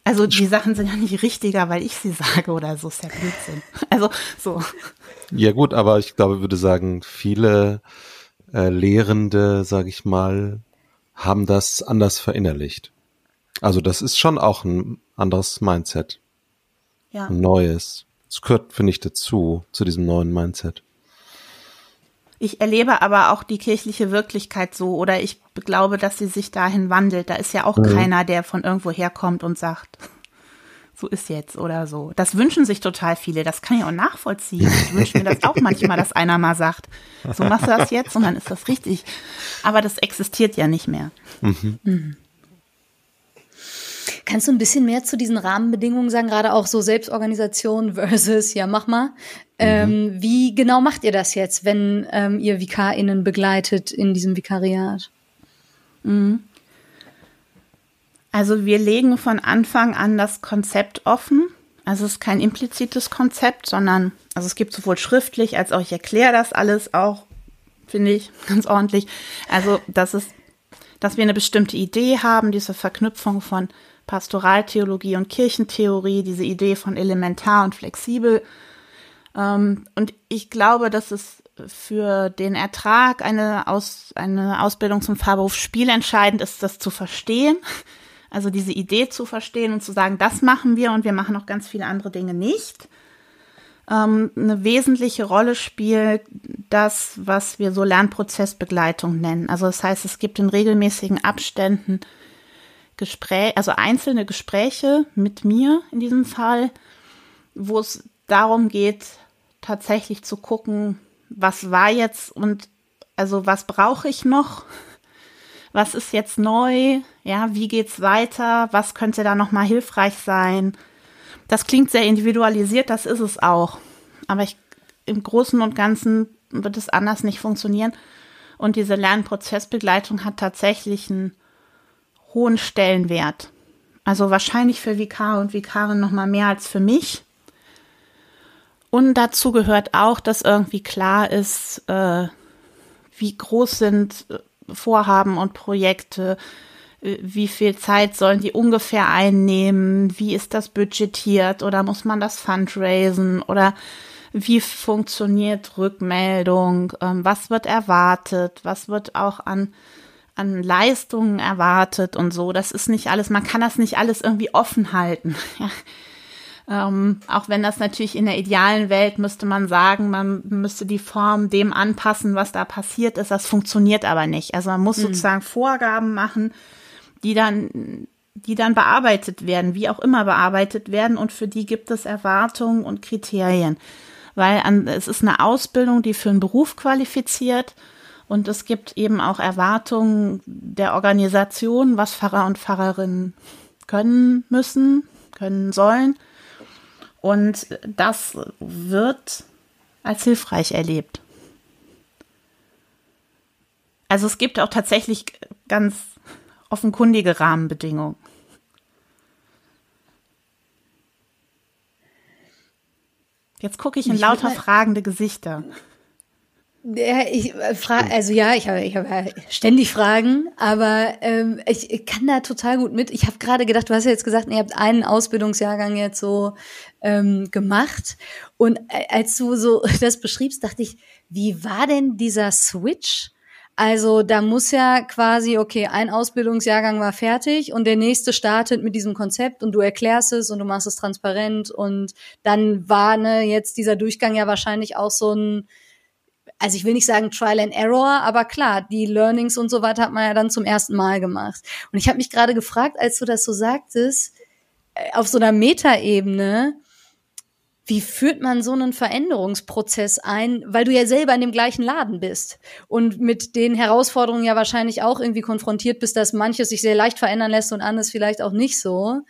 Also die Sachen sind ja nicht richtiger, weil ich sie sage oder so, ist ja Blödsinn. Also so. Ja gut, aber ich glaube, ich würde sagen, viele äh, Lehrende, sage ich mal, haben das anders verinnerlicht. Also das ist schon auch ein anderes Mindset. Ja. Ein neues. Das gehört, finde ich, dazu, zu diesem neuen Mindset. Ich erlebe aber auch die kirchliche Wirklichkeit so oder ich glaube, dass sie sich dahin wandelt. Da ist ja auch mhm. keiner, der von irgendwo herkommt und sagt, so ist jetzt oder so. Das wünschen sich total viele. Das kann ich auch nachvollziehen. Ich wünsche mir das auch manchmal, dass einer mal sagt, so machst du das jetzt und dann ist das richtig. Aber das existiert ja nicht mehr. Mhm. Mhm. Kannst du ein bisschen mehr zu diesen Rahmenbedingungen sagen, gerade auch so Selbstorganisation versus, ja, mach mal. Ähm, mhm. wie genau macht ihr das jetzt, wenn ähm, ihr VikarInnen begleitet in diesem Vikariat? Mhm. Also wir legen von Anfang an das Konzept offen. Also es ist kein implizites Konzept, sondern also es gibt sowohl schriftlich als auch ich erkläre das alles auch, finde ich, ganz ordentlich. Also das ist, dass wir eine bestimmte Idee haben, diese Verknüpfung von Pastoraltheologie und Kirchentheorie, diese Idee von elementar und flexibel. Ähm, und ich glaube, dass es für den Ertrag eine, Aus, eine Ausbildung zum Fahrberuf Spiel entscheidend ist, das zu verstehen. Also diese Idee zu verstehen und zu sagen, das machen wir und wir machen auch ganz viele andere Dinge nicht. Ähm, eine wesentliche Rolle spielt das, was wir so Lernprozessbegleitung nennen. Also das heißt, es gibt in regelmäßigen Abständen Gespräche, also einzelne Gespräche mit mir in diesem Fall, wo es darum geht, tatsächlich zu gucken, was war jetzt und also was brauche ich noch? Was ist jetzt neu? Ja, wie geht's weiter? Was könnte da noch mal hilfreich sein? Das klingt sehr individualisiert, das ist es auch. Aber ich, im Großen und Ganzen wird es anders nicht funktionieren. Und diese Lernprozessbegleitung hat tatsächlich einen hohen Stellenwert. Also wahrscheinlich für Vikar und Vikarin noch mal mehr als für mich. Und dazu gehört auch, dass irgendwie klar ist, äh, wie groß sind äh, Vorhaben und Projekte, äh, wie viel Zeit sollen die ungefähr einnehmen, wie ist das budgetiert oder muss man das fundraisen oder wie funktioniert Rückmeldung, ähm, was wird erwartet, was wird auch an an Leistungen erwartet und so. Das ist nicht alles, man kann das nicht alles irgendwie offen halten. Ja. Ähm, auch wenn das natürlich in der idealen Welt müsste man sagen, man müsste die Form dem anpassen, was da passiert ist. Das funktioniert aber nicht. Also man muss mhm. sozusagen Vorgaben machen, die dann, die dann bearbeitet werden, wie auch immer bearbeitet werden. Und für die gibt es Erwartungen und Kriterien. Weil an, es ist eine Ausbildung, die für einen Beruf qualifiziert. Und es gibt eben auch Erwartungen der Organisation, was Pfarrer und Pfarrerinnen können müssen, können sollen. Und das wird als hilfreich erlebt. Also es gibt auch tatsächlich ganz offenkundige Rahmenbedingungen. Jetzt gucke ich in lauter fragende Gesichter. Ja, ich äh, frage, also ja, ich habe ich hab ständig Fragen, aber ähm, ich, ich kann da total gut mit. Ich habe gerade gedacht, du hast ja jetzt gesagt, ihr habt einen Ausbildungsjahrgang jetzt so ähm, gemacht und äh, als du so das beschriebst, dachte ich, wie war denn dieser Switch? Also da muss ja quasi, okay, ein Ausbildungsjahrgang war fertig und der nächste startet mit diesem Konzept und du erklärst es und du machst es transparent und dann war ne, jetzt dieser Durchgang ja wahrscheinlich auch so ein also ich will nicht sagen Trial and Error, aber klar, die Learnings und so weiter hat man ja dann zum ersten Mal gemacht. Und ich habe mich gerade gefragt, als du das so sagtest, äh, auf so einer Metaebene, wie führt man so einen Veränderungsprozess ein, weil du ja selber in dem gleichen Laden bist und mit den Herausforderungen ja wahrscheinlich auch irgendwie konfrontiert bist, dass manches sich sehr leicht verändern lässt und anderes vielleicht auch nicht so.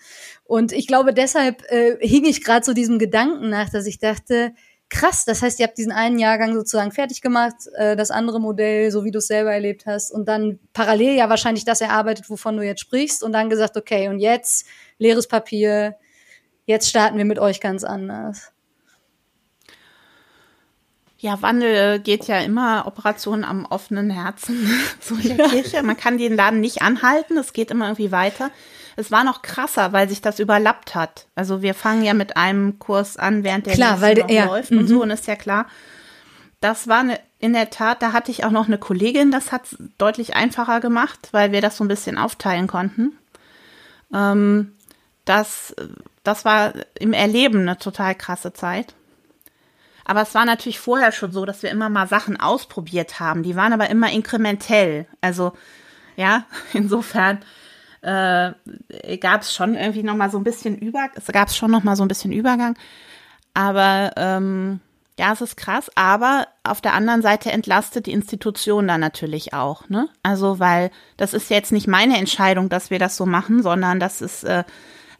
Und ich glaube, deshalb äh, hing ich gerade so diesem Gedanken nach, dass ich dachte, krass, das heißt, ihr habt diesen einen Jahrgang sozusagen fertig gemacht, äh, das andere Modell, so wie du es selber erlebt hast, und dann parallel ja wahrscheinlich das erarbeitet, wovon du jetzt sprichst, und dann gesagt, okay, und jetzt leeres Papier, jetzt starten wir mit euch ganz anders. Ja, Wandel geht ja immer Operationen am offenen Herzen, so in der Kirche. Man kann den Laden nicht anhalten, es geht immer irgendwie weiter. Es war noch krasser, weil sich das überlappt hat. Also wir fangen ja mit einem Kurs an, während der klar, weil noch ja, läuft und mhm. so und ist ja klar. Das war eine, in der Tat, da hatte ich auch noch eine Kollegin, das hat deutlich einfacher gemacht, weil wir das so ein bisschen aufteilen konnten. Ähm, das, das war im Erleben eine total krasse Zeit. Aber es war natürlich vorher schon so, dass wir immer mal Sachen ausprobiert haben. Die waren aber immer inkrementell. Also, ja, insofern äh, gab es schon irgendwie noch mal so ein bisschen über, es gab schon noch mal so ein bisschen Übergang. Aber ähm, ja, es ist krass. Aber auf der anderen Seite entlastet die Institution dann natürlich auch. Ne? Also weil das ist jetzt nicht meine Entscheidung, dass wir das so machen, sondern das ist äh,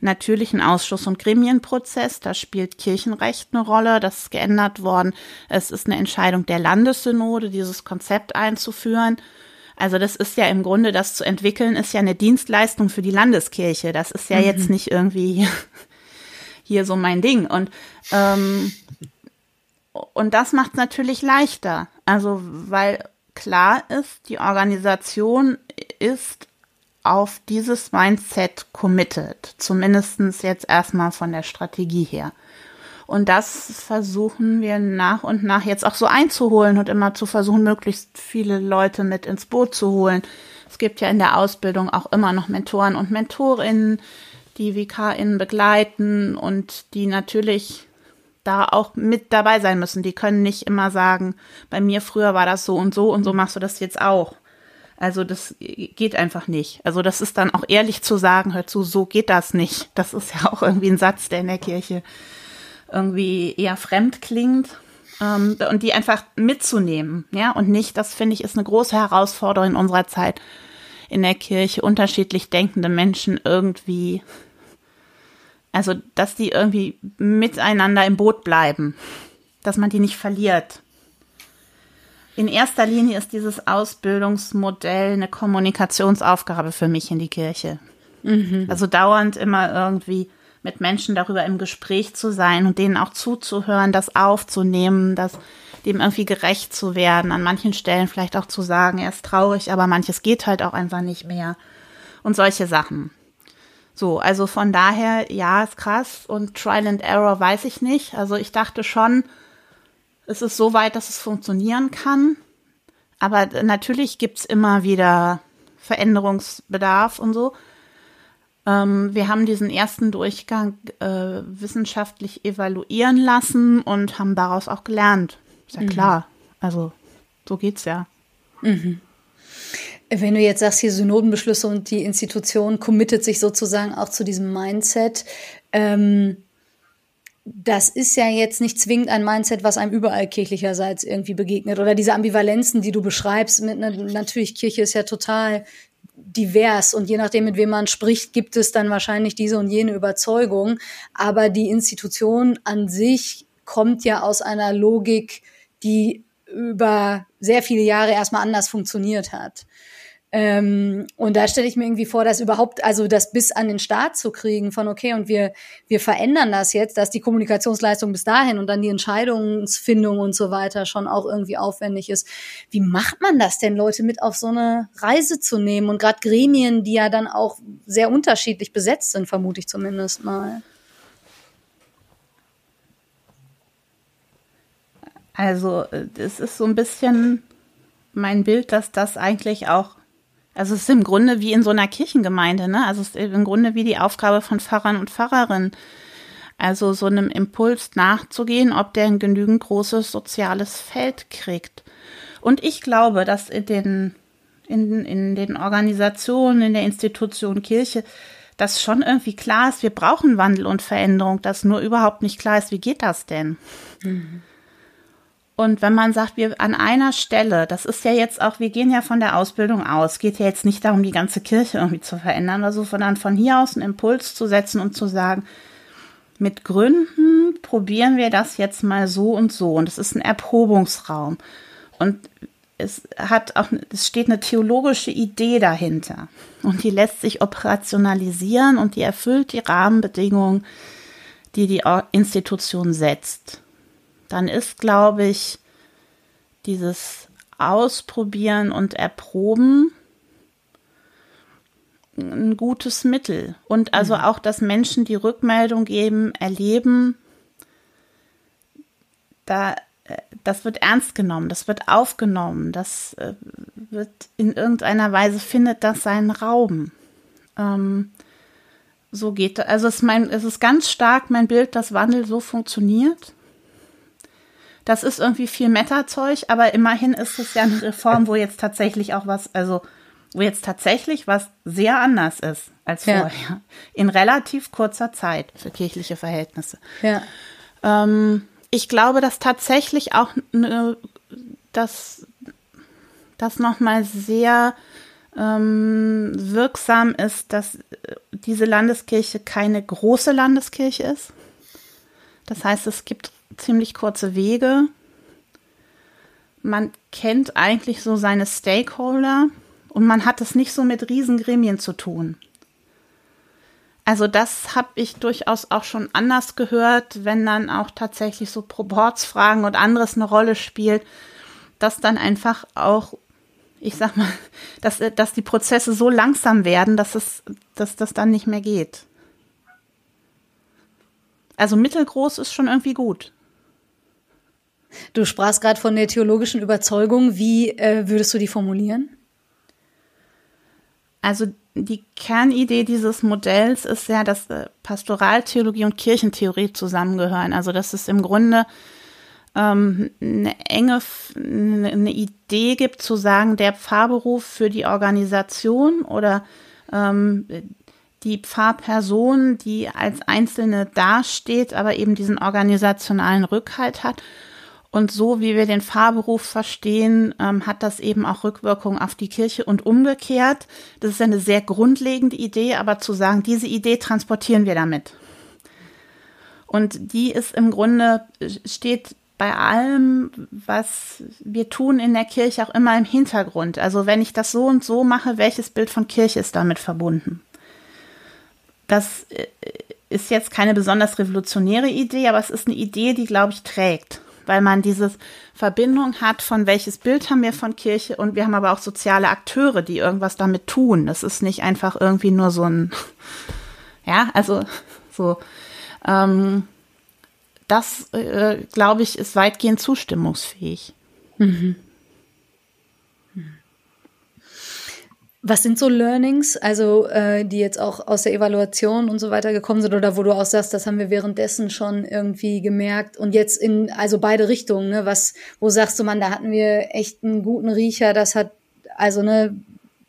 natürlich ein Ausschuss- und Gremienprozess. Da spielt Kirchenrecht eine Rolle. Das ist geändert worden. Es ist eine Entscheidung der Landessynode, dieses Konzept einzuführen. Also das ist ja im Grunde, das zu entwickeln, ist ja eine Dienstleistung für die Landeskirche. Das ist ja mhm. jetzt nicht irgendwie hier so mein Ding. Und, ähm, und das macht es natürlich leichter. Also, weil klar ist, die Organisation ist auf dieses Mindset committed. Zumindest jetzt erstmal von der Strategie her. Und das versuchen wir nach und nach jetzt auch so einzuholen und immer zu versuchen, möglichst viele Leute mit ins Boot zu holen. Es gibt ja in der Ausbildung auch immer noch Mentoren und Mentorinnen, die VKinnen begleiten und die natürlich da auch mit dabei sein müssen. Die können nicht immer sagen, bei mir früher war das so und so und so machst du das jetzt auch. Also das geht einfach nicht. Also das ist dann auch ehrlich zu sagen, hör zu, so geht das nicht. Das ist ja auch irgendwie ein Satz, der in der Kirche irgendwie eher fremd klingt. Ähm, und die einfach mitzunehmen, ja, und nicht, das finde ich, ist eine große Herausforderung in unserer Zeit in der Kirche, unterschiedlich denkende Menschen irgendwie, also, dass die irgendwie miteinander im Boot bleiben, dass man die nicht verliert in erster Linie ist dieses Ausbildungsmodell eine Kommunikationsaufgabe für mich in die Kirche. Mhm. Also dauernd immer irgendwie mit Menschen darüber im Gespräch zu sein und denen auch zuzuhören, das aufzunehmen, das dem irgendwie gerecht zu werden, an manchen Stellen vielleicht auch zu sagen, er ist traurig, aber manches geht halt auch einfach nicht mehr und solche Sachen. So, also von daher, ja, ist krass und Trial and Error weiß ich nicht. Also ich dachte schon, es ist so weit, dass es funktionieren kann. Aber natürlich gibt's immer wieder Veränderungsbedarf und so. Ähm, wir haben diesen ersten Durchgang äh, wissenschaftlich evaluieren lassen und haben daraus auch gelernt. Ist ja mhm. klar. Also so geht's ja. Mhm. Wenn du jetzt sagst, hier Synodenbeschlüsse und die Institution committet sich sozusagen auch zu diesem Mindset, ähm, das ist ja jetzt nicht zwingend ein Mindset, was einem überall kirchlicherseits irgendwie begegnet. Oder diese Ambivalenzen, die du beschreibst, mit, natürlich, Kirche ist ja total divers und je nachdem, mit wem man spricht, gibt es dann wahrscheinlich diese und jene Überzeugung. Aber die Institution an sich kommt ja aus einer Logik, die über sehr viele Jahre erstmal anders funktioniert hat. Ähm, und da stelle ich mir irgendwie vor, dass überhaupt, also das bis an den Start zu kriegen von, okay, und wir, wir verändern das jetzt, dass die Kommunikationsleistung bis dahin und dann die Entscheidungsfindung und so weiter schon auch irgendwie aufwendig ist. Wie macht man das denn, Leute mit auf so eine Reise zu nehmen? Und gerade Gremien, die ja dann auch sehr unterschiedlich besetzt sind, vermute ich zumindest mal. Also, es ist so ein bisschen mein Bild, dass das eigentlich auch also es ist im Grunde wie in so einer Kirchengemeinde, ne? Also es ist im Grunde wie die Aufgabe von Pfarrern und Pfarrerinnen. Also so einem Impuls nachzugehen, ob der ein genügend großes soziales Feld kriegt. Und ich glaube, dass in den, in, in den Organisationen, in der Institution Kirche, das schon irgendwie klar ist, wir brauchen Wandel und Veränderung, dass nur überhaupt nicht klar ist, wie geht das denn? Mhm. Und wenn man sagt, wir an einer Stelle, das ist ja jetzt auch, wir gehen ja von der Ausbildung aus, geht ja jetzt nicht darum, die ganze Kirche irgendwie zu verändern oder so, sondern von hier aus einen Impuls zu setzen und zu sagen, mit Gründen probieren wir das jetzt mal so und so. Und es ist ein Erprobungsraum. Und es hat auch, es steht eine theologische Idee dahinter. Und die lässt sich operationalisieren und die erfüllt die Rahmenbedingungen, die die Institution setzt dann ist, glaube ich, dieses Ausprobieren und Erproben ein gutes Mittel. Und also mhm. auch, dass Menschen die Rückmeldung geben, erleben, da, äh, das wird ernst genommen, das wird aufgenommen, das äh, wird in irgendeiner Weise findet das seinen Raum. Ähm, so geht, also es ist, mein, es ist ganz stark mein Bild, dass Wandel so funktioniert. Das ist irgendwie viel Meta-Zeug, aber immerhin ist es ja eine Reform, wo jetzt tatsächlich auch was, also wo jetzt tatsächlich was sehr anders ist als ja. vorher. In relativ kurzer Zeit für kirchliche Verhältnisse. Ja. Ähm, ich glaube, dass tatsächlich auch ne, das, das nochmal sehr ähm, wirksam ist, dass diese Landeskirche keine große Landeskirche ist. Das heißt, es gibt ziemlich kurze Wege. Man kennt eigentlich so seine Stakeholder und man hat es nicht so mit Riesengremien zu tun. Also das habe ich durchaus auch schon anders gehört, wenn dann auch tatsächlich so Proportsfragen und anderes eine Rolle spielt, dass dann einfach auch, ich sag mal, dass, dass die Prozesse so langsam werden, dass es, dass das dann nicht mehr geht. Also mittelgroß ist schon irgendwie gut. Du sprachst gerade von der theologischen Überzeugung. Wie äh, würdest du die formulieren? Also die Kernidee dieses Modells ist ja, dass äh, Pastoraltheologie und Kirchentheorie zusammengehören. Also dass es im Grunde ähm, eine enge eine Idee gibt, zu sagen, der Pfarrberuf für die Organisation oder ähm, die Pfarrperson, die als Einzelne dasteht, aber eben diesen organisationalen Rückhalt hat. Und so wie wir den Pfarrberuf verstehen, ähm, hat das eben auch Rückwirkungen auf die Kirche und umgekehrt. Das ist eine sehr grundlegende Idee, aber zu sagen, diese Idee transportieren wir damit. Und die ist im Grunde, steht bei allem, was wir tun in der Kirche, auch immer im Hintergrund. Also wenn ich das so und so mache, welches Bild von Kirche ist damit verbunden? Das äh, ist jetzt keine besonders revolutionäre Idee, aber es ist eine Idee, die, glaube ich, trägt, weil man diese Verbindung hat von welches Bild haben wir von Kirche und wir haben aber auch soziale Akteure, die irgendwas damit tun. Das ist nicht einfach irgendwie nur so ein, ja, also so. Ähm, das, äh, glaube ich, ist weitgehend zustimmungsfähig. Mhm. Was sind so Learnings, also äh, die jetzt auch aus der Evaluation und so weiter gekommen sind oder wo du auch sagst, das haben wir währenddessen schon irgendwie gemerkt und jetzt in also beide Richtungen, ne? Was, wo sagst du, man, da hatten wir echt einen guten Riecher, das hat also eine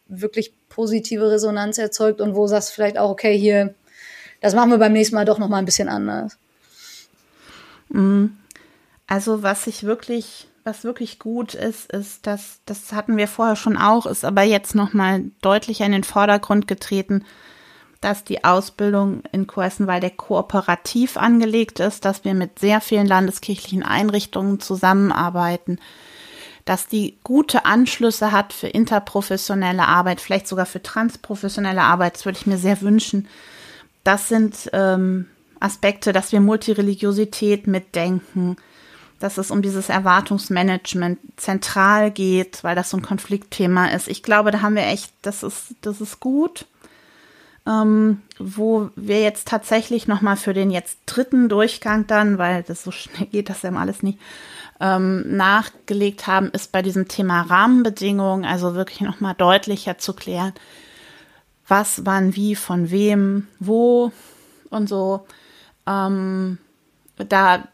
wirklich positive Resonanz erzeugt und wo sagst du vielleicht auch, okay, hier, das machen wir beim nächsten Mal doch noch mal ein bisschen anders. Mhm. Also was ich wirklich, was wirklich gut ist, ist, dass das hatten wir vorher schon auch, ist aber jetzt noch mal deutlicher in den Vordergrund getreten, dass die Ausbildung in Coessenwalde kooperativ angelegt ist, dass wir mit sehr vielen landeskirchlichen Einrichtungen zusammenarbeiten, dass die gute Anschlüsse hat für interprofessionelle Arbeit, vielleicht sogar für transprofessionelle Arbeit, das würde ich mir sehr wünschen. Das sind ähm, Aspekte, dass wir Multireligiosität mitdenken, dass es um dieses Erwartungsmanagement zentral geht, weil das so ein Konfliktthema ist. Ich glaube, da haben wir echt, das ist, das ist gut. Ähm, wo wir jetzt tatsächlich nochmal für den jetzt dritten Durchgang dann, weil das so schnell geht das ja alles nicht, ähm, nachgelegt haben, ist bei diesem Thema Rahmenbedingungen, also wirklich nochmal deutlicher zu klären, was, wann, wie, von wem, wo und so. Ähm, da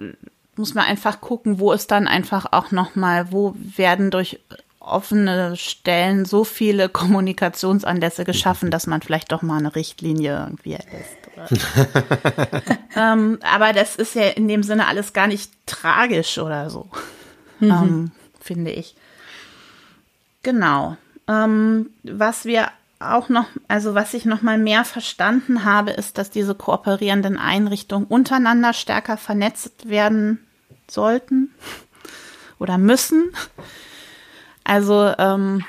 muss man einfach gucken, wo ist dann einfach auch nochmal, wo werden durch offene Stellen so viele Kommunikationsanlässe geschaffen, dass man vielleicht doch mal eine Richtlinie irgendwie erlässt. ähm, aber das ist ja in dem Sinne alles gar nicht tragisch oder so, mhm. ähm, finde ich. Genau. Ähm, was wir auch noch, also was ich noch mal mehr verstanden habe, ist, dass diese kooperierenden Einrichtungen untereinander stärker vernetzt werden sollten oder müssen. Also, ähm,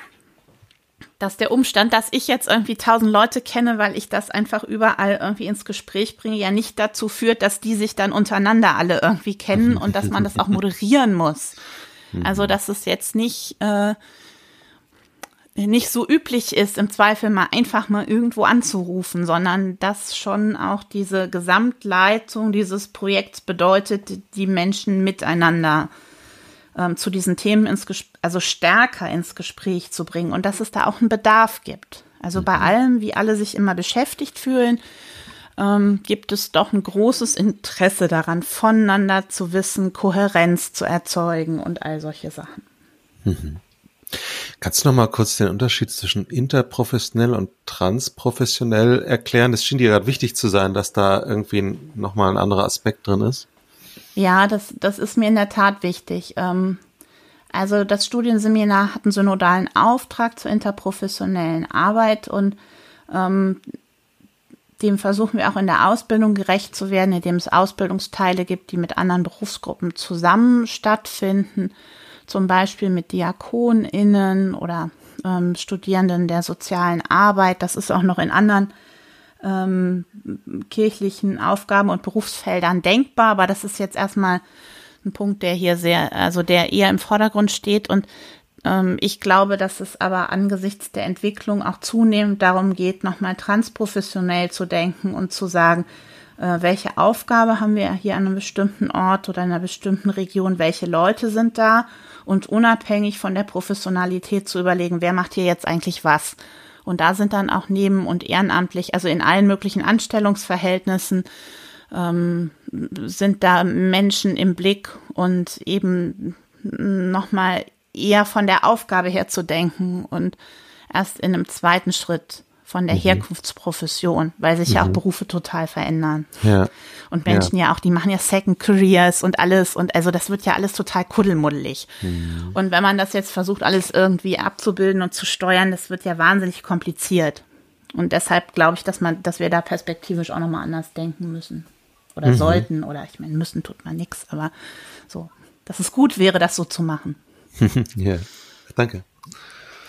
dass der Umstand, dass ich jetzt irgendwie tausend Leute kenne, weil ich das einfach überall irgendwie ins Gespräch bringe, ja nicht dazu führt, dass die sich dann untereinander alle irgendwie kennen und dass man das auch moderieren muss. Also, dass es jetzt nicht äh, nicht so üblich ist, im Zweifel mal einfach mal irgendwo anzurufen, sondern dass schon auch diese Gesamtleitung dieses Projekts bedeutet, die Menschen miteinander ähm, zu diesen Themen ins also stärker ins Gespräch zu bringen und dass es da auch einen Bedarf gibt. Also bei mhm. allem, wie alle sich immer beschäftigt fühlen, ähm, gibt es doch ein großes Interesse daran, voneinander zu wissen, Kohärenz zu erzeugen und all solche Sachen. Mhm. Kannst du noch mal kurz den Unterschied zwischen interprofessionell und transprofessionell erklären? Das schien dir gerade wichtig zu sein, dass da irgendwie noch mal ein anderer Aspekt drin ist. Ja, das, das ist mir in der Tat wichtig. Ähm, also das Studienseminar hat einen synodalen Auftrag zur interprofessionellen Arbeit und ähm, dem versuchen wir auch in der Ausbildung gerecht zu werden, indem es Ausbildungsteile gibt, die mit anderen Berufsgruppen zusammen stattfinden zum Beispiel mit DiakonInnen oder ähm, Studierenden der sozialen Arbeit. Das ist auch noch in anderen ähm, kirchlichen Aufgaben und Berufsfeldern denkbar, aber das ist jetzt erstmal ein Punkt, der hier sehr, also der eher im Vordergrund steht. Und ähm, ich glaube, dass es aber angesichts der Entwicklung auch zunehmend darum geht, nochmal transprofessionell zu denken und zu sagen, äh, welche Aufgabe haben wir hier an einem bestimmten Ort oder in einer bestimmten Region, welche Leute sind da und unabhängig von der Professionalität zu überlegen, wer macht hier jetzt eigentlich was. Und da sind dann auch neben und ehrenamtlich, also in allen möglichen Anstellungsverhältnissen, ähm, sind da Menschen im Blick und eben nochmal eher von der Aufgabe her zu denken und erst in einem zweiten Schritt von der mhm. Herkunftsprofession, weil sich mhm. ja auch mhm. Berufe total verändern. Ja. Und Menschen ja. ja. auch, die machen ja Second Careers und alles und also das wird ja alles total kuddelmuddelig. Mhm. Und wenn man das jetzt versucht, alles irgendwie abzubilden und zu steuern, das wird ja wahnsinnig kompliziert. Und deshalb glaube ich, dass man, dass wir da perspektivisch auch nochmal anders denken müssen. Oder mhm. sollten, oder ich meine, müssen tut man nichts, aber so, dass es gut wäre, das so zu machen. ja, danke.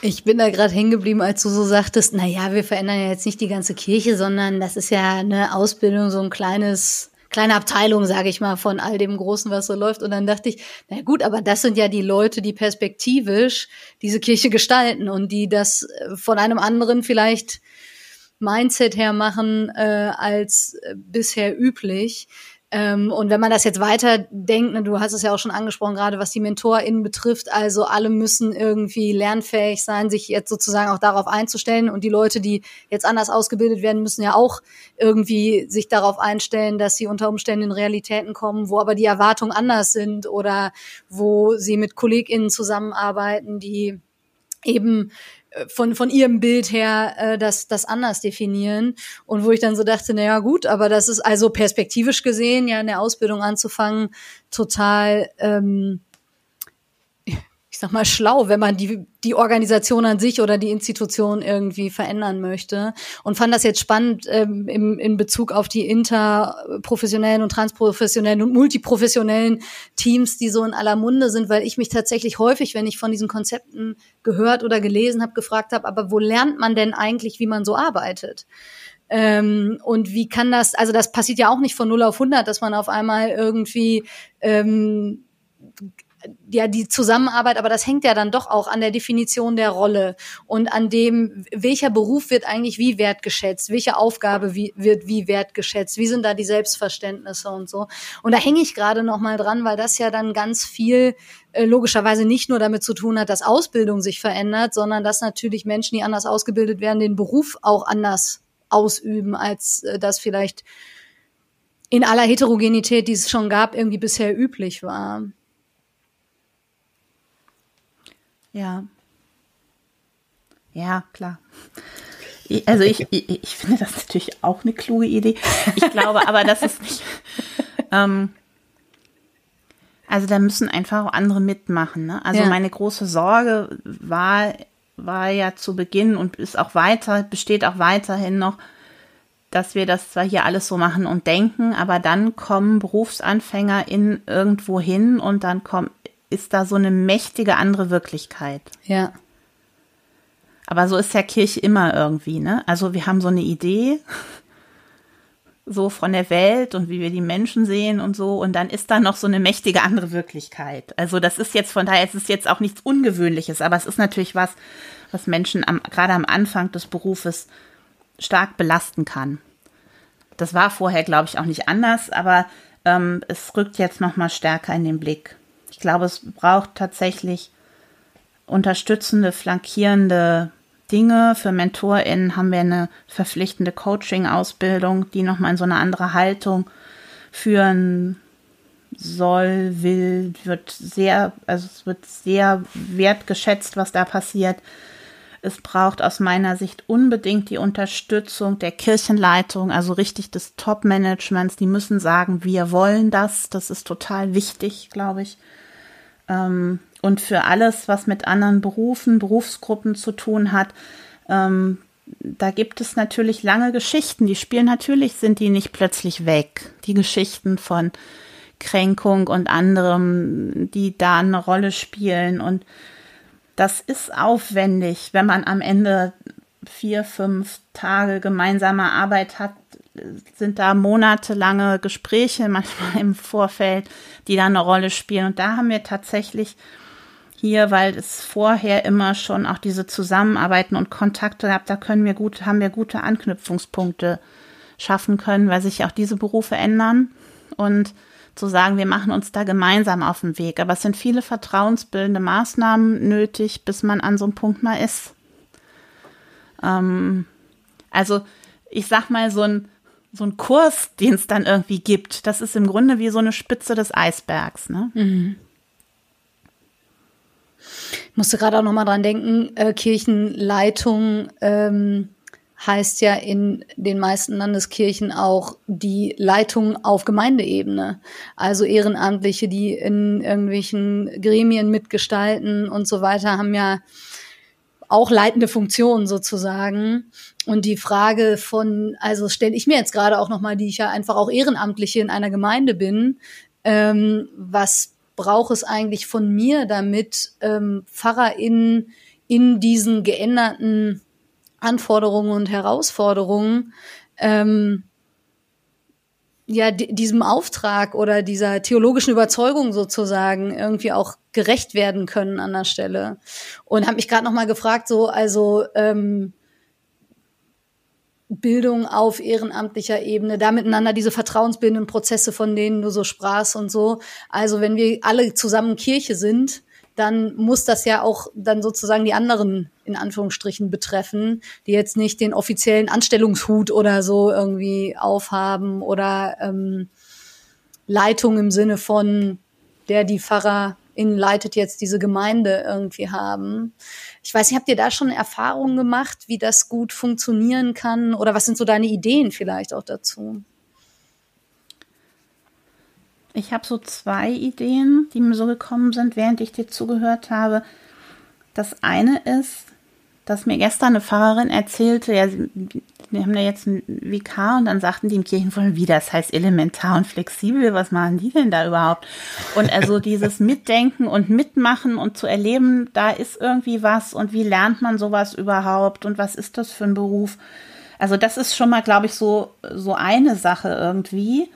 Ich bin da gerade hängen geblieben, als du so sagtest, na ja, wir verändern ja jetzt nicht die ganze Kirche, sondern das ist ja eine Ausbildung, so ein kleines kleine Abteilung, sage ich mal, von all dem Großen, was so läuft. Und dann dachte ich, na gut, aber das sind ja die Leute, die perspektivisch diese Kirche gestalten und die das äh, von einem anderen vielleicht Mindset her machen äh, als äh, bisher üblich. Ähm, und wenn man das jetzt weiter denkt, ne, du hast es ja auch schon angesprochen, gerade was die MentorInnen betrifft, also alle müssen irgendwie lernfähig sein, sich jetzt sozusagen auch darauf einzustellen. Und die Leute, die jetzt anders ausgebildet werden, müssen ja auch irgendwie sich darauf einstellen, dass sie unter Umständen in Realitäten kommen, wo aber die Erwartungen anders sind oder wo sie mit KollegInnen zusammenarbeiten, die eben von, von ihrem Bild her äh, das, das anders definieren. Und wo ich dann so dachte, na ja, gut, aber das ist also perspektivisch gesehen, ja, in der Ausbildung anzufangen, total ähm, ich sag mal, schlau, wenn man die, die Organisation an sich oder die Institution irgendwie verändern möchte. Und fand das jetzt spannend ähm, im, in Bezug auf die interprofessionellen und transprofessionellen und multiprofessionellen Teams, die so in aller Munde sind, weil ich mich tatsächlich häufig, wenn ich von diesen Konzepten gehört oder gelesen habe, gefragt habe, aber wo lernt man denn eigentlich, wie man so arbeitet? Ähm, und wie kann das, also das passiert ja auch nicht von 0 auf 100, dass man auf einmal irgendwie ähm, ja die Zusammenarbeit, aber das hängt ja dann doch auch an der Definition der Rolle und an dem, welcher Beruf wird eigentlich wie wertgeschätzt, welche Aufgabe wie, wird wie wertgeschätzt, wie sind da die Selbstverständnisse und so. Und da hänge ich gerade noch mal dran, weil das ja dann ganz viel äh, logischerweise nicht nur damit zu tun hat, dass Ausbildung sich verändert, sondern dass natürlich Menschen, die anders ausgebildet werden, den Beruf auch anders ausüben, als äh, das vielleicht in aller Heterogenität, die es schon gab, irgendwie bisher üblich war. Ja. Ja, klar. Also ich, ich, ich finde das natürlich auch eine kluge Idee. Ich glaube aber, dass es nicht. Ähm, also da müssen einfach auch andere mitmachen. Ne? Also ja. meine große Sorge war, war ja zu Beginn und ist auch weiter, besteht auch weiterhin noch, dass wir das zwar hier alles so machen und denken, aber dann kommen Berufsanfänger in irgendwo hin und dann kommt ist da so eine mächtige andere Wirklichkeit. Ja. Aber so ist ja Kirche immer irgendwie, ne? Also wir haben so eine Idee, so von der Welt und wie wir die Menschen sehen und so, und dann ist da noch so eine mächtige andere Wirklichkeit. Also das ist jetzt von daher, es ist jetzt auch nichts Ungewöhnliches, aber es ist natürlich was, was Menschen am, gerade am Anfang des Berufes stark belasten kann. Das war vorher, glaube ich, auch nicht anders, aber ähm, es rückt jetzt noch mal stärker in den Blick. Ich glaube, es braucht tatsächlich unterstützende, flankierende Dinge. Für MentorInnen haben wir eine verpflichtende Coaching-Ausbildung, die nochmal in so eine andere Haltung führen soll, will, wird sehr, also es wird sehr wertgeschätzt, was da passiert. Es braucht aus meiner Sicht unbedingt die Unterstützung der Kirchenleitung, also richtig des Top-Managements. Die müssen sagen, wir wollen das. Das ist total wichtig, glaube ich. Ähm, und für alles, was mit anderen Berufen, Berufsgruppen zu tun hat, ähm, da gibt es natürlich lange Geschichten. Die spielen natürlich, sind die nicht plötzlich weg. Die Geschichten von Kränkung und anderem, die da eine Rolle spielen. Und das ist aufwendig, wenn man am Ende vier, fünf Tage gemeinsame Arbeit hat, sind da monatelange Gespräche manchmal im Vorfeld, die da eine Rolle spielen. Und da haben wir tatsächlich hier, weil es vorher immer schon auch diese Zusammenarbeiten und Kontakte gab, da können wir gut, haben wir gute Anknüpfungspunkte schaffen können, weil sich auch diese Berufe ändern und zu sagen, wir machen uns da gemeinsam auf den Weg. Aber es sind viele vertrauensbildende Maßnahmen nötig, bis man an so einem Punkt mal ist. Ähm, also ich sag mal, so ein, so ein Kurs, den es dann irgendwie gibt, das ist im Grunde wie so eine Spitze des Eisbergs. Ne? Mhm. Ich musste gerade auch noch mal dran denken, äh, Kirchenleitung ähm, heißt ja in den meisten Landeskirchen auch die Leitung auf Gemeindeebene. Also Ehrenamtliche, die in irgendwelchen Gremien mitgestalten und so weiter, haben ja auch leitende Funktionen sozusagen. Und die Frage von, also stelle ich mir jetzt gerade auch nochmal, die ich ja einfach auch Ehrenamtliche in einer Gemeinde bin, ähm, was braucht es eigentlich von mir, damit ähm, PfarrerInnen in diesen geänderten Anforderungen und Herausforderungen ähm, ja diesem Auftrag oder dieser theologischen Überzeugung sozusagen irgendwie auch gerecht werden können an der Stelle. Und habe mich gerade noch mal gefragt so also ähm, Bildung auf ehrenamtlicher Ebene, da miteinander diese vertrauensbildenden Prozesse, von denen du so sprachst und so. Also wenn wir alle zusammen Kirche sind, dann muss das ja auch dann sozusagen die anderen in Anführungsstrichen betreffen, die jetzt nicht den offiziellen Anstellungshut oder so irgendwie aufhaben oder ähm, Leitung im Sinne von der die Pfarrerin leitet jetzt diese Gemeinde irgendwie haben. Ich weiß nicht, habt ihr da schon Erfahrungen gemacht, wie das gut funktionieren kann oder was sind so deine Ideen vielleicht auch dazu? Ich habe so zwei Ideen, die mir so gekommen sind, während ich dir zugehört habe. Das eine ist, dass mir gestern eine Pfarrerin erzählte, ja, wir haben da jetzt ein VK und dann sagten die im Kirchenvollen, wie das heißt elementar und flexibel, was machen die denn da überhaupt? Und also dieses Mitdenken und Mitmachen und zu erleben, da ist irgendwie was und wie lernt man sowas überhaupt und was ist das für ein Beruf? Also das ist schon mal, glaube ich, so, so eine Sache irgendwie.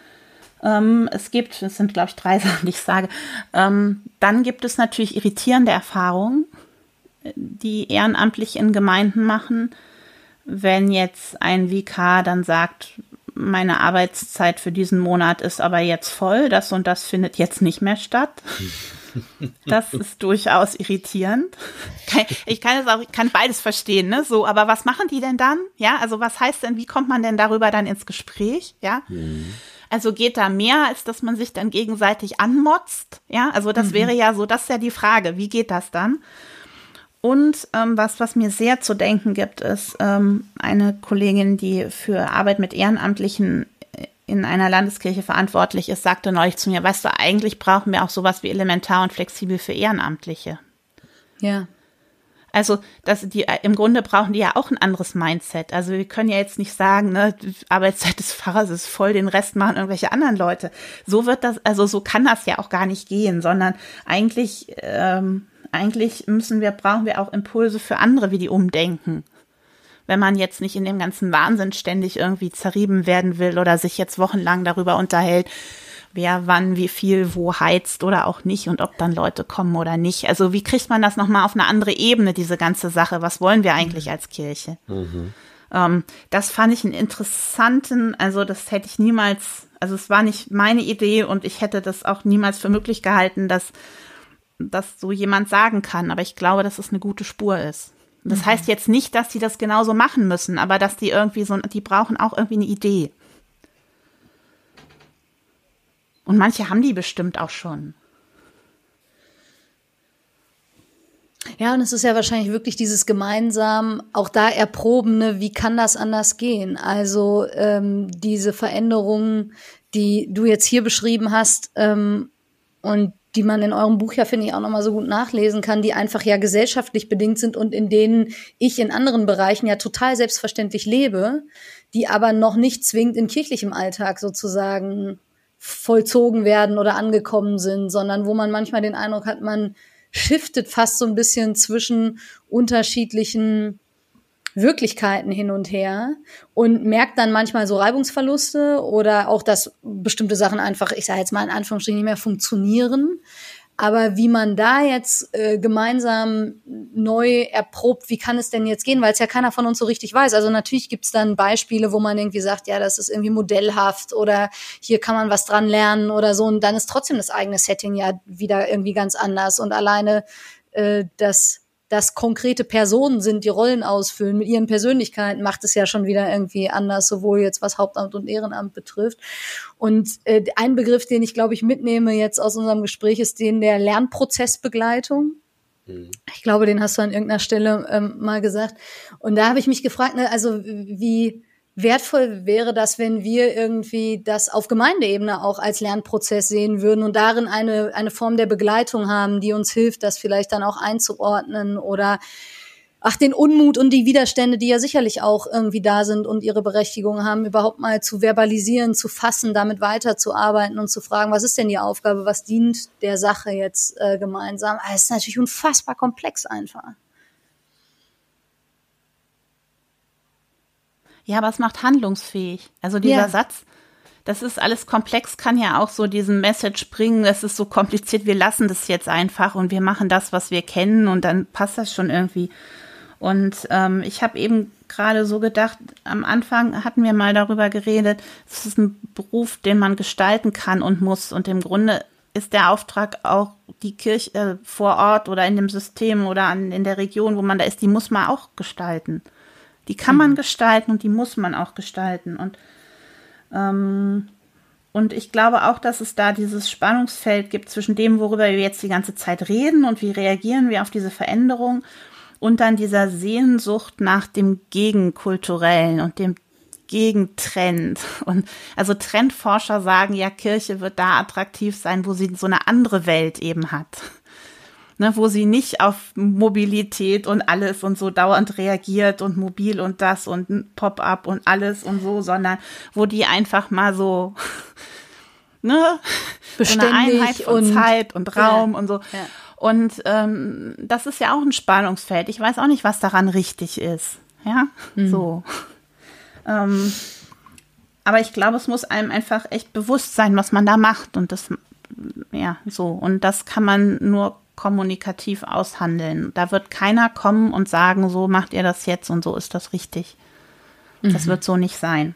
Ähm, es gibt, es sind, glaube ich, drei Sachen, die ich sage. Ähm, dann gibt es natürlich irritierende Erfahrungen, die ehrenamtlich in Gemeinden machen. Wenn jetzt ein VK dann sagt, meine Arbeitszeit für diesen Monat ist aber jetzt voll, das und das findet jetzt nicht mehr statt. Das ist durchaus irritierend. Ich kann es auch, ich kann beides verstehen, ne? So, aber was machen die denn dann? Ja, also was heißt denn, wie kommt man denn darüber dann ins Gespräch? Ja. Mhm. Also geht da mehr, als dass man sich dann gegenseitig anmotzt? Ja, also das mhm. wäre ja so, das ist ja die Frage, wie geht das dann? Und ähm, was, was mir sehr zu denken gibt, ist ähm, eine Kollegin, die für Arbeit mit Ehrenamtlichen in einer Landeskirche verantwortlich ist, sagte neulich zu mir, weißt du, eigentlich brauchen wir auch sowas wie elementar und flexibel für Ehrenamtliche. Ja. Also, dass die im Grunde brauchen die ja auch ein anderes Mindset. Also wir können ja jetzt nicht sagen, ne, Arbeitszeit des Pfarrers ist voll, den Rest machen irgendwelche anderen Leute. So wird das, also so kann das ja auch gar nicht gehen, sondern eigentlich, ähm, eigentlich müssen wir, brauchen wir auch Impulse für andere, wie die umdenken. Wenn man jetzt nicht in dem ganzen Wahnsinn ständig irgendwie zerrieben werden will oder sich jetzt wochenlang darüber unterhält, wer wann wie viel wo heizt oder auch nicht und ob dann Leute kommen oder nicht. Also wie kriegt man das nochmal auf eine andere Ebene, diese ganze Sache? Was wollen wir eigentlich als Kirche? Mhm. Ähm, das fand ich einen interessanten, also das hätte ich niemals, also es war nicht meine Idee und ich hätte das auch niemals für möglich gehalten, dass, dass so jemand sagen kann. Aber ich glaube, dass es eine gute Spur ist. Das mhm. heißt jetzt nicht, dass die das genauso machen müssen, aber dass die irgendwie so, die brauchen auch irgendwie eine Idee. Und manche haben die bestimmt auch schon. Ja, und es ist ja wahrscheinlich wirklich dieses gemeinsam, auch da erprobene, wie kann das anders gehen? Also ähm, diese Veränderungen, die du jetzt hier beschrieben hast ähm, und die man in eurem Buch ja, finde ich, auch nochmal so gut nachlesen kann, die einfach ja gesellschaftlich bedingt sind und in denen ich in anderen Bereichen ja total selbstverständlich lebe, die aber noch nicht zwingend in kirchlichem Alltag sozusagen vollzogen werden oder angekommen sind, sondern wo man manchmal den Eindruck hat, man shiftet fast so ein bisschen zwischen unterschiedlichen Wirklichkeiten hin und her und merkt dann manchmal so Reibungsverluste oder auch, dass bestimmte Sachen einfach, ich sage jetzt mal in Anführungsstrichen, nicht mehr funktionieren. Aber wie man da jetzt äh, gemeinsam neu erprobt, wie kann es denn jetzt gehen, weil es ja keiner von uns so richtig weiß. Also natürlich gibt es dann Beispiele, wo man irgendwie sagt, ja, das ist irgendwie modellhaft oder hier kann man was dran lernen oder so. Und dann ist trotzdem das eigene Setting ja wieder irgendwie ganz anders. Und alleine äh, das das konkrete Personen sind, die Rollen ausfüllen mit ihren Persönlichkeiten, macht es ja schon wieder irgendwie anders, sowohl jetzt was Hauptamt und Ehrenamt betrifft. Und äh, ein Begriff, den ich glaube ich mitnehme jetzt aus unserem Gespräch, ist den der Lernprozessbegleitung. Mhm. Ich glaube, den hast du an irgendeiner Stelle ähm, mal gesagt. Und da habe ich mich gefragt, ne, also wie wertvoll wäre das, wenn wir irgendwie das auf Gemeindeebene auch als Lernprozess sehen würden und darin eine, eine Form der Begleitung haben, die uns hilft, das vielleicht dann auch einzuordnen oder ach, den Unmut und die Widerstände, die ja sicherlich auch irgendwie da sind und ihre Berechtigung haben, überhaupt mal zu verbalisieren, zu fassen, damit weiterzuarbeiten und zu fragen, was ist denn die Aufgabe, was dient der Sache jetzt äh, gemeinsam? Ah, es ist natürlich unfassbar komplex einfach. Ja, aber es macht handlungsfähig. Also dieser ja. Satz, das ist alles komplex, kann ja auch so diesen Message bringen, das ist so kompliziert, wir lassen das jetzt einfach und wir machen das, was wir kennen und dann passt das schon irgendwie. Und ähm, ich habe eben gerade so gedacht, am Anfang hatten wir mal darüber geredet, es ist ein Beruf, den man gestalten kann und muss. Und im Grunde ist der Auftrag auch die Kirche äh, vor Ort oder in dem System oder an, in der Region, wo man da ist, die muss man auch gestalten. Die kann man mhm. gestalten und die muss man auch gestalten. Und, ähm, und ich glaube auch, dass es da dieses Spannungsfeld gibt zwischen dem, worüber wir jetzt die ganze Zeit reden und wie reagieren wir auf diese Veränderung und dann dieser Sehnsucht nach dem Gegenkulturellen und dem Gegentrend. Und also Trendforscher sagen ja, Kirche wird da attraktiv sein, wo sie so eine andere Welt eben hat ne, wo sie nicht auf Mobilität und alles und so dauernd reagiert und mobil und das und Pop-up und alles und so, sondern wo die einfach mal so, ne, Beständig so eine Einheit von und, Zeit und Raum ja, und so. Ja. Und ähm, das ist ja auch ein Spannungsfeld. Ich weiß auch nicht, was daran richtig ist. Ja, mhm. so. Ähm, aber ich glaube, es muss einem einfach echt bewusst sein, was man da macht. Und das, ja, so. Und das kann man nur kommunikativ aushandeln. Da wird keiner kommen und sagen, so macht ihr das jetzt und so ist das richtig. Das mhm. wird so nicht sein.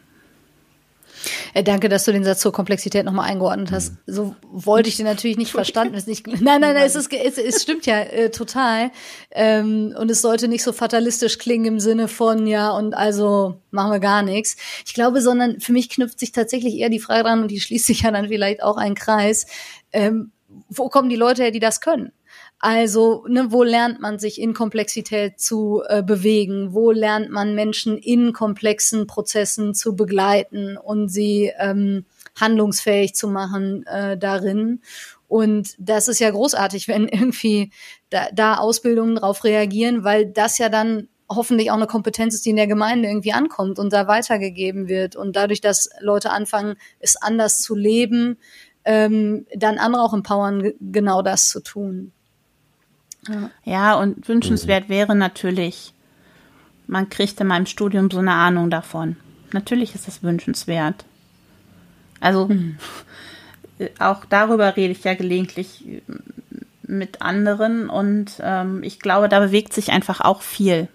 Äh, danke, dass du den Satz zur Komplexität nochmal eingeordnet hast. Mhm. So wollte ich den natürlich nicht verstanden. Ist nicht, nein, nein, nein, es, ist, es, es stimmt ja äh, total. Ähm, und es sollte nicht so fatalistisch klingen im Sinne von, ja, und also machen wir gar nichts. Ich glaube, sondern für mich knüpft sich tatsächlich eher die Frage dran, und die schließt sich ja dann vielleicht auch ein Kreis. Ähm, wo kommen die Leute her, die das können? Also, ne, wo lernt man sich in Komplexität zu äh, bewegen? Wo lernt man Menschen in komplexen Prozessen zu begleiten und sie ähm, handlungsfähig zu machen äh, darin? Und das ist ja großartig, wenn irgendwie da, da Ausbildungen drauf reagieren, weil das ja dann hoffentlich auch eine Kompetenz ist, die in der Gemeinde irgendwie ankommt und da weitergegeben wird. Und dadurch, dass Leute anfangen, es anders zu leben, ähm, dann andere auch empowern, genau das zu tun. Ja, ja und wünschenswert mhm. wäre natürlich, man kriegt in meinem Studium so eine Ahnung davon. Natürlich ist es wünschenswert. Also mhm. auch darüber rede ich ja gelegentlich mit anderen und ähm, ich glaube, da bewegt sich einfach auch viel.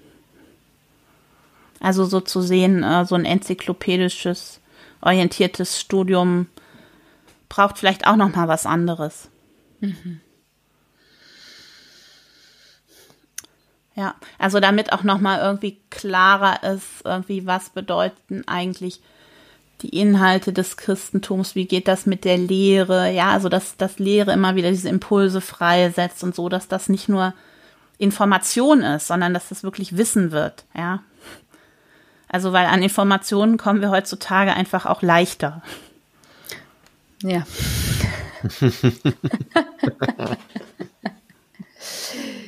Also so zu sehen, äh, so ein enzyklopädisches, orientiertes Studium braucht vielleicht auch noch mal was anderes. Mhm. Ja, also damit auch nochmal irgendwie klarer ist, irgendwie was bedeuten eigentlich die Inhalte des Christentums, wie geht das mit der Lehre, ja, also dass das Lehre immer wieder diese Impulse freisetzt und so, dass das nicht nur Information ist, sondern dass das wirklich Wissen wird, ja. Also weil an Informationen kommen wir heutzutage einfach auch leichter. Ja.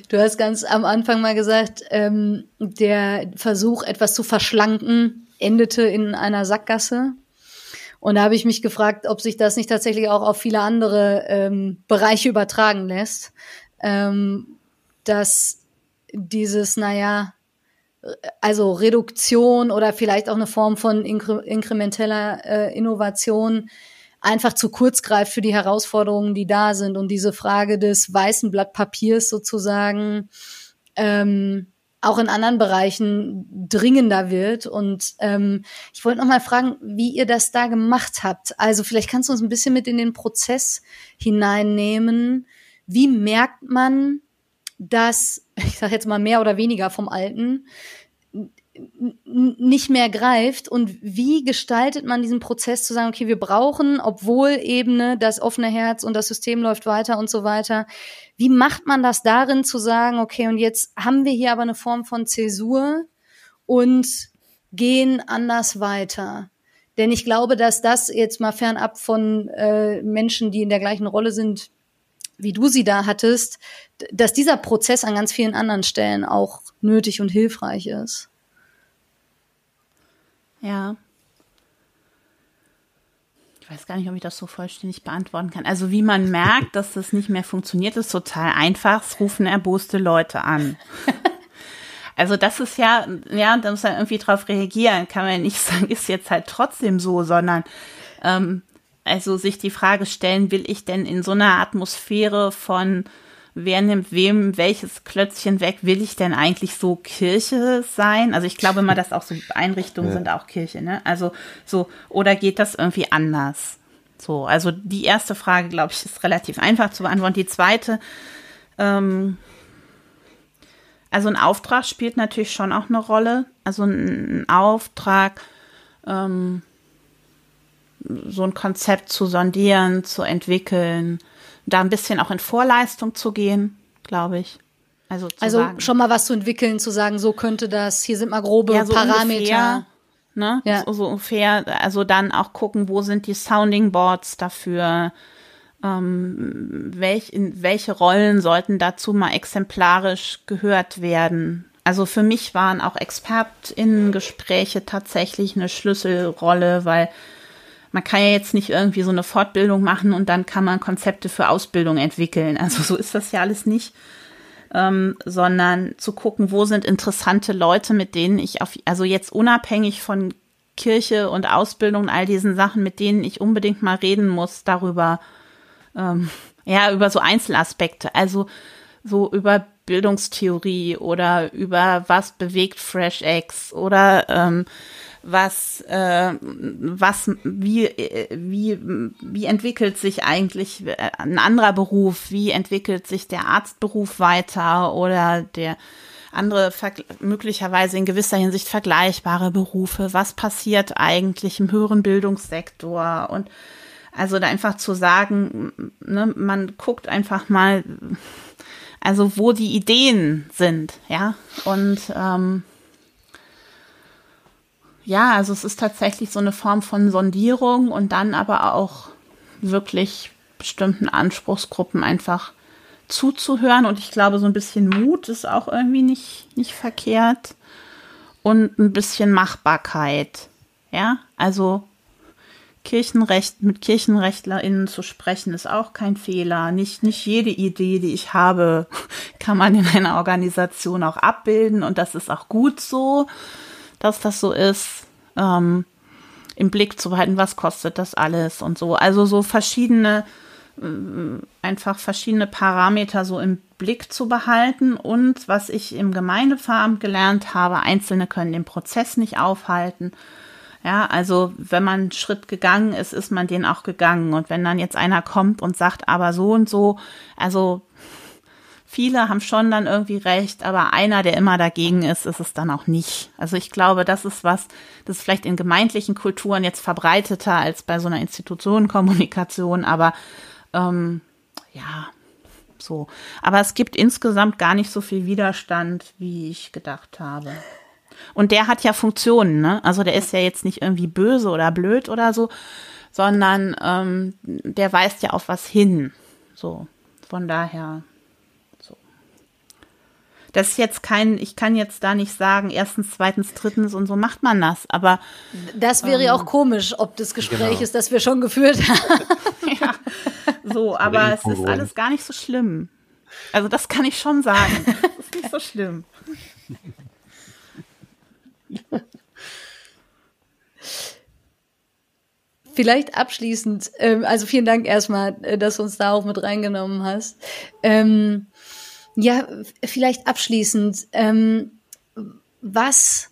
Du hast ganz am Anfang mal gesagt, ähm, der Versuch, etwas zu verschlanken, endete in einer Sackgasse. Und da habe ich mich gefragt, ob sich das nicht tatsächlich auch auf viele andere ähm, Bereiche übertragen lässt. Ähm, dass dieses, naja, also Reduktion oder vielleicht auch eine Form von inkre inkrementeller äh, Innovation einfach zu kurz greift für die Herausforderungen, die da sind und diese Frage des weißen Blatt Papiers sozusagen ähm, auch in anderen Bereichen dringender wird. Und ähm, ich wollte noch mal fragen, wie ihr das da gemacht habt. Also vielleicht kannst du uns ein bisschen mit in den Prozess hineinnehmen. Wie merkt man, dass, ich sage jetzt mal mehr oder weniger vom Alten, nicht mehr greift und wie gestaltet man diesen Prozess zu sagen, okay, wir brauchen, obwohl eben ne, das offene Herz und das System läuft weiter und so weiter, wie macht man das darin zu sagen, okay, und jetzt haben wir hier aber eine Form von Zäsur und gehen anders weiter? Denn ich glaube, dass das jetzt mal fernab von äh, Menschen, die in der gleichen Rolle sind, wie du sie da hattest, dass dieser Prozess an ganz vielen anderen Stellen auch nötig und hilfreich ist. Ja. Ich weiß gar nicht, ob ich das so vollständig beantworten kann. Also wie man merkt, dass das nicht mehr funktioniert, ist total einfach. Es rufen erboste Leute an. Also das ist ja, ja, da muss man irgendwie drauf reagieren. Kann man ja nicht sagen, ist jetzt halt trotzdem so, sondern ähm, also sich die Frage stellen, will ich denn in so einer Atmosphäre von wer nimmt wem welches Klötzchen weg, will ich denn eigentlich so Kirche sein? Also ich glaube immer, dass auch so Einrichtungen ja. sind auch Kirche, ne? Also so, oder geht das irgendwie anders? So, also die erste Frage, glaube ich, ist relativ einfach zu beantworten. Die zweite, ähm, also ein Auftrag spielt natürlich schon auch eine Rolle. Also ein Auftrag, ähm, so ein Konzept zu sondieren, zu entwickeln, da ein bisschen auch in Vorleistung zu gehen, glaube ich. Also, also sagen, schon mal was zu entwickeln, zu sagen, so könnte das, hier sind mal grobe ja, so Parameter. Ungefähr, ne? Ja. So, so ungefähr, also dann auch gucken, wo sind die Sounding Boards dafür, ähm, welch, in welche Rollen sollten dazu mal exemplarisch gehört werden. Also für mich waren auch ExpertInnen-Gespräche tatsächlich eine Schlüsselrolle, weil man kann ja jetzt nicht irgendwie so eine Fortbildung machen und dann kann man Konzepte für Ausbildung entwickeln. Also so ist das ja alles nicht. Ähm, sondern zu gucken, wo sind interessante Leute, mit denen ich auf, also jetzt unabhängig von Kirche und Ausbildung und all diesen Sachen, mit denen ich unbedingt mal reden muss darüber, ähm, ja, über so Einzelaspekte. Also so über Bildungstheorie oder über was bewegt Fresh Eggs oder ähm, was, äh, was, wie, wie, wie entwickelt sich eigentlich ein anderer Beruf? Wie entwickelt sich der Arztberuf weiter oder der andere möglicherweise in gewisser Hinsicht vergleichbare Berufe? Was passiert eigentlich im höheren Bildungssektor? Und also da einfach zu sagen, ne, man guckt einfach mal, also wo die Ideen sind, ja, und ähm, ja, also es ist tatsächlich so eine Form von Sondierung und dann aber auch wirklich bestimmten Anspruchsgruppen einfach zuzuhören. Und ich glaube, so ein bisschen Mut ist auch irgendwie nicht, nicht verkehrt. Und ein bisschen Machbarkeit. Ja, also Kirchenrecht, mit KirchenrechtlerInnen zu sprechen, ist auch kein Fehler. Nicht, nicht jede Idee, die ich habe, kann man in einer Organisation auch abbilden. Und das ist auch gut so dass das so ist, ähm, im Blick zu behalten, was kostet das alles und so. Also so verschiedene, äh, einfach verschiedene Parameter so im Blick zu behalten und was ich im Gemeindeveramt gelernt habe, Einzelne können den Prozess nicht aufhalten. Ja, also wenn man einen Schritt gegangen ist, ist man den auch gegangen. Und wenn dann jetzt einer kommt und sagt, aber so und so, also viele haben schon dann irgendwie recht, aber einer, der immer dagegen ist, ist es dann auch nicht. Also ich glaube, das ist was, das ist vielleicht in gemeindlichen Kulturen jetzt verbreiteter als bei so einer Institutionenkommunikation, aber ähm, ja, so. Aber es gibt insgesamt gar nicht so viel Widerstand, wie ich gedacht habe. Und der hat ja Funktionen, ne? Also der ist ja jetzt nicht irgendwie böse oder blöd oder so, sondern ähm, der weist ja auf was hin. So, von daher das ist jetzt kein, ich kann jetzt da nicht sagen, erstens, zweitens, drittens und so macht man das, aber. Das wäre ja ähm, auch komisch, ob das Gespräch genau. ist, das wir schon geführt haben. ja, so, aber es ist alles gar nicht so schlimm. Also das kann ich schon sagen. Das ist nicht so schlimm. vielleicht abschließend, ähm, also vielen Dank erstmal, äh, dass du uns da auch mit reingenommen hast. Ja, vielleicht abschließend, ähm, was,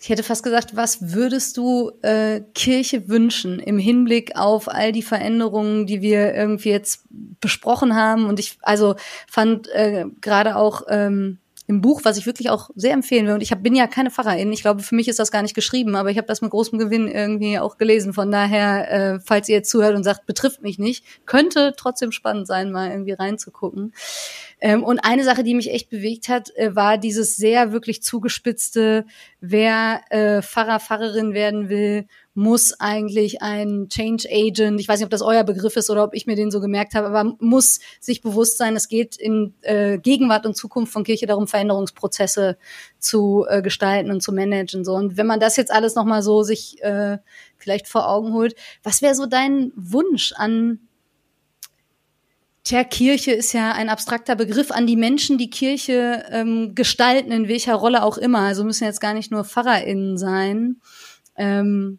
ich hätte fast gesagt, was würdest du äh, Kirche wünschen im Hinblick auf all die Veränderungen, die wir irgendwie jetzt besprochen haben? Und ich also fand äh, gerade auch ähm, im Buch, was ich wirklich auch sehr empfehlen will. Und ich hab, bin ja keine Pfarrerin. Ich glaube, für mich ist das gar nicht geschrieben, aber ich habe das mit großem Gewinn irgendwie auch gelesen. Von daher, äh, falls ihr jetzt zuhört und sagt, betrifft mich nicht, könnte trotzdem spannend sein, mal irgendwie reinzugucken. Ähm, und eine Sache, die mich echt bewegt hat, äh, war dieses sehr wirklich zugespitzte, wer äh, Pfarrer, Pfarrerin werden will muss eigentlich ein Change Agent, ich weiß nicht, ob das euer Begriff ist oder ob ich mir den so gemerkt habe, aber muss sich bewusst sein, es geht in äh, Gegenwart und Zukunft von Kirche darum, Veränderungsprozesse zu äh, gestalten und zu managen. So. Und wenn man das jetzt alles nochmal so sich äh, vielleicht vor Augen holt, was wäre so dein Wunsch an Tja, Kirche ist ja ein abstrakter Begriff an die Menschen, die Kirche ähm, gestalten, in welcher Rolle auch immer. Also müssen jetzt gar nicht nur PfarrerInnen sein. Ähm,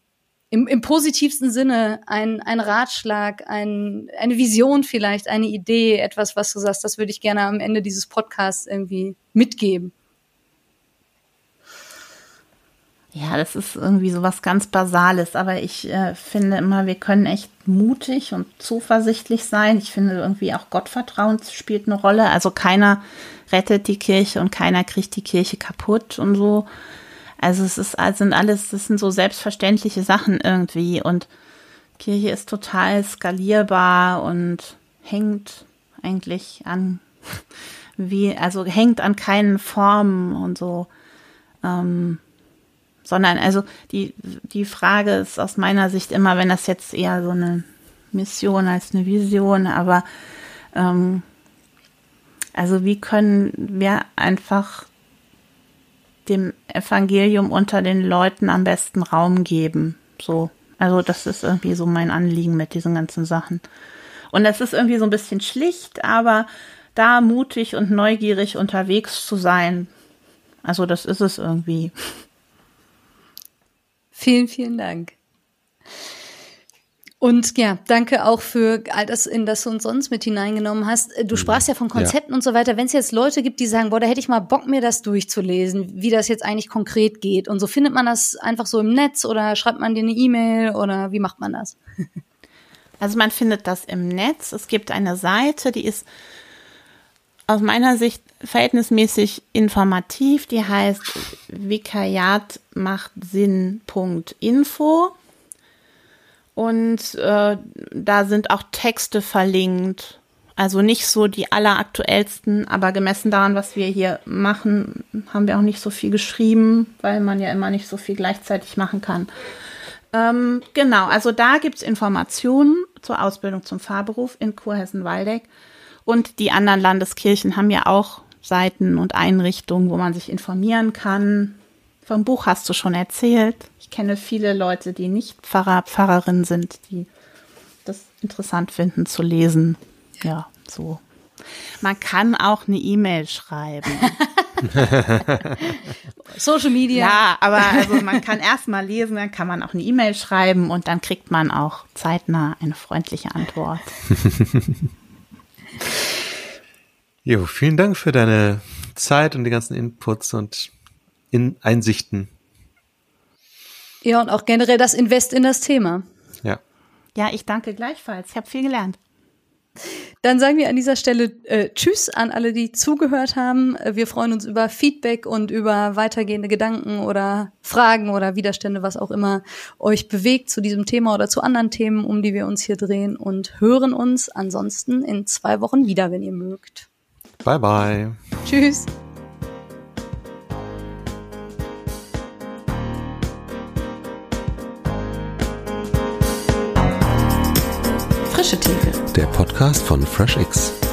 im, im positivsten Sinne ein, ein Ratschlag, ein, eine Vision vielleicht, eine Idee, etwas, was du sagst, das würde ich gerne am Ende dieses Podcasts irgendwie mitgeben. Ja, das ist irgendwie so was ganz Basales, aber ich äh, finde immer, wir können echt mutig und zuversichtlich sein. Ich finde irgendwie auch Gottvertrauen spielt eine Rolle. Also keiner rettet die Kirche und keiner kriegt die Kirche kaputt und so. Also es ist, also sind alles, das sind so selbstverständliche Sachen irgendwie und Kirche ist total skalierbar und hängt eigentlich an wie, also hängt an keinen Formen und so, ähm, sondern also die, die Frage ist aus meiner Sicht immer, wenn das jetzt eher so eine Mission als eine Vision, aber ähm, also wie können wir einfach dem Evangelium unter den Leuten am besten Raum geben. So. Also das ist irgendwie so mein Anliegen mit diesen ganzen Sachen. Und es ist irgendwie so ein bisschen schlicht, aber da mutig und neugierig unterwegs zu sein. Also das ist es irgendwie. Vielen, vielen Dank. Und ja, danke auch für all das, in das du uns sonst mit hineingenommen hast. Du mhm. sprachst ja von Konzepten ja. und so weiter. Wenn es jetzt Leute gibt, die sagen, boah, da hätte ich mal Bock, mir das durchzulesen, wie das jetzt eigentlich konkret geht. Und so findet man das einfach so im Netz oder schreibt man dir eine E-Mail oder wie macht man das? Also man findet das im Netz. Es gibt eine Seite, die ist aus meiner Sicht verhältnismäßig informativ. Die heißt vikariatmachtsinn.info. Und äh, da sind auch Texte verlinkt. Also nicht so die alleraktuellsten, aber gemessen daran, was wir hier machen, haben wir auch nicht so viel geschrieben, weil man ja immer nicht so viel gleichzeitig machen kann. Ähm, genau, also da gibt's Informationen zur Ausbildung zum Fahrberuf in Kurhessen-Waldeck. Und die anderen Landeskirchen haben ja auch Seiten und Einrichtungen, wo man sich informieren kann. Vom Buch hast du schon erzählt. Ich kenne viele Leute, die nicht Pfarrer, Pfarrerin sind, die das interessant finden zu lesen. Ja, so. Man kann auch eine E-Mail schreiben. Social Media. Ja, aber also man kann erst mal lesen, dann kann man auch eine E-Mail schreiben und dann kriegt man auch zeitnah eine freundliche Antwort. jo, vielen Dank für deine Zeit und die ganzen Inputs und in Einsichten. Ja, und auch generell das Invest in das Thema. Ja. Ja, ich danke gleichfalls. Ich habe viel gelernt. Dann sagen wir an dieser Stelle äh, Tschüss an alle, die zugehört haben. Äh, wir freuen uns über Feedback und über weitergehende Gedanken oder Fragen oder Widerstände, was auch immer euch bewegt zu diesem Thema oder zu anderen Themen, um die wir uns hier drehen und hören uns ansonsten in zwei Wochen wieder, wenn ihr mögt. Bye bye. Tschüss. Frische Theke. Der Podcast von FreshX.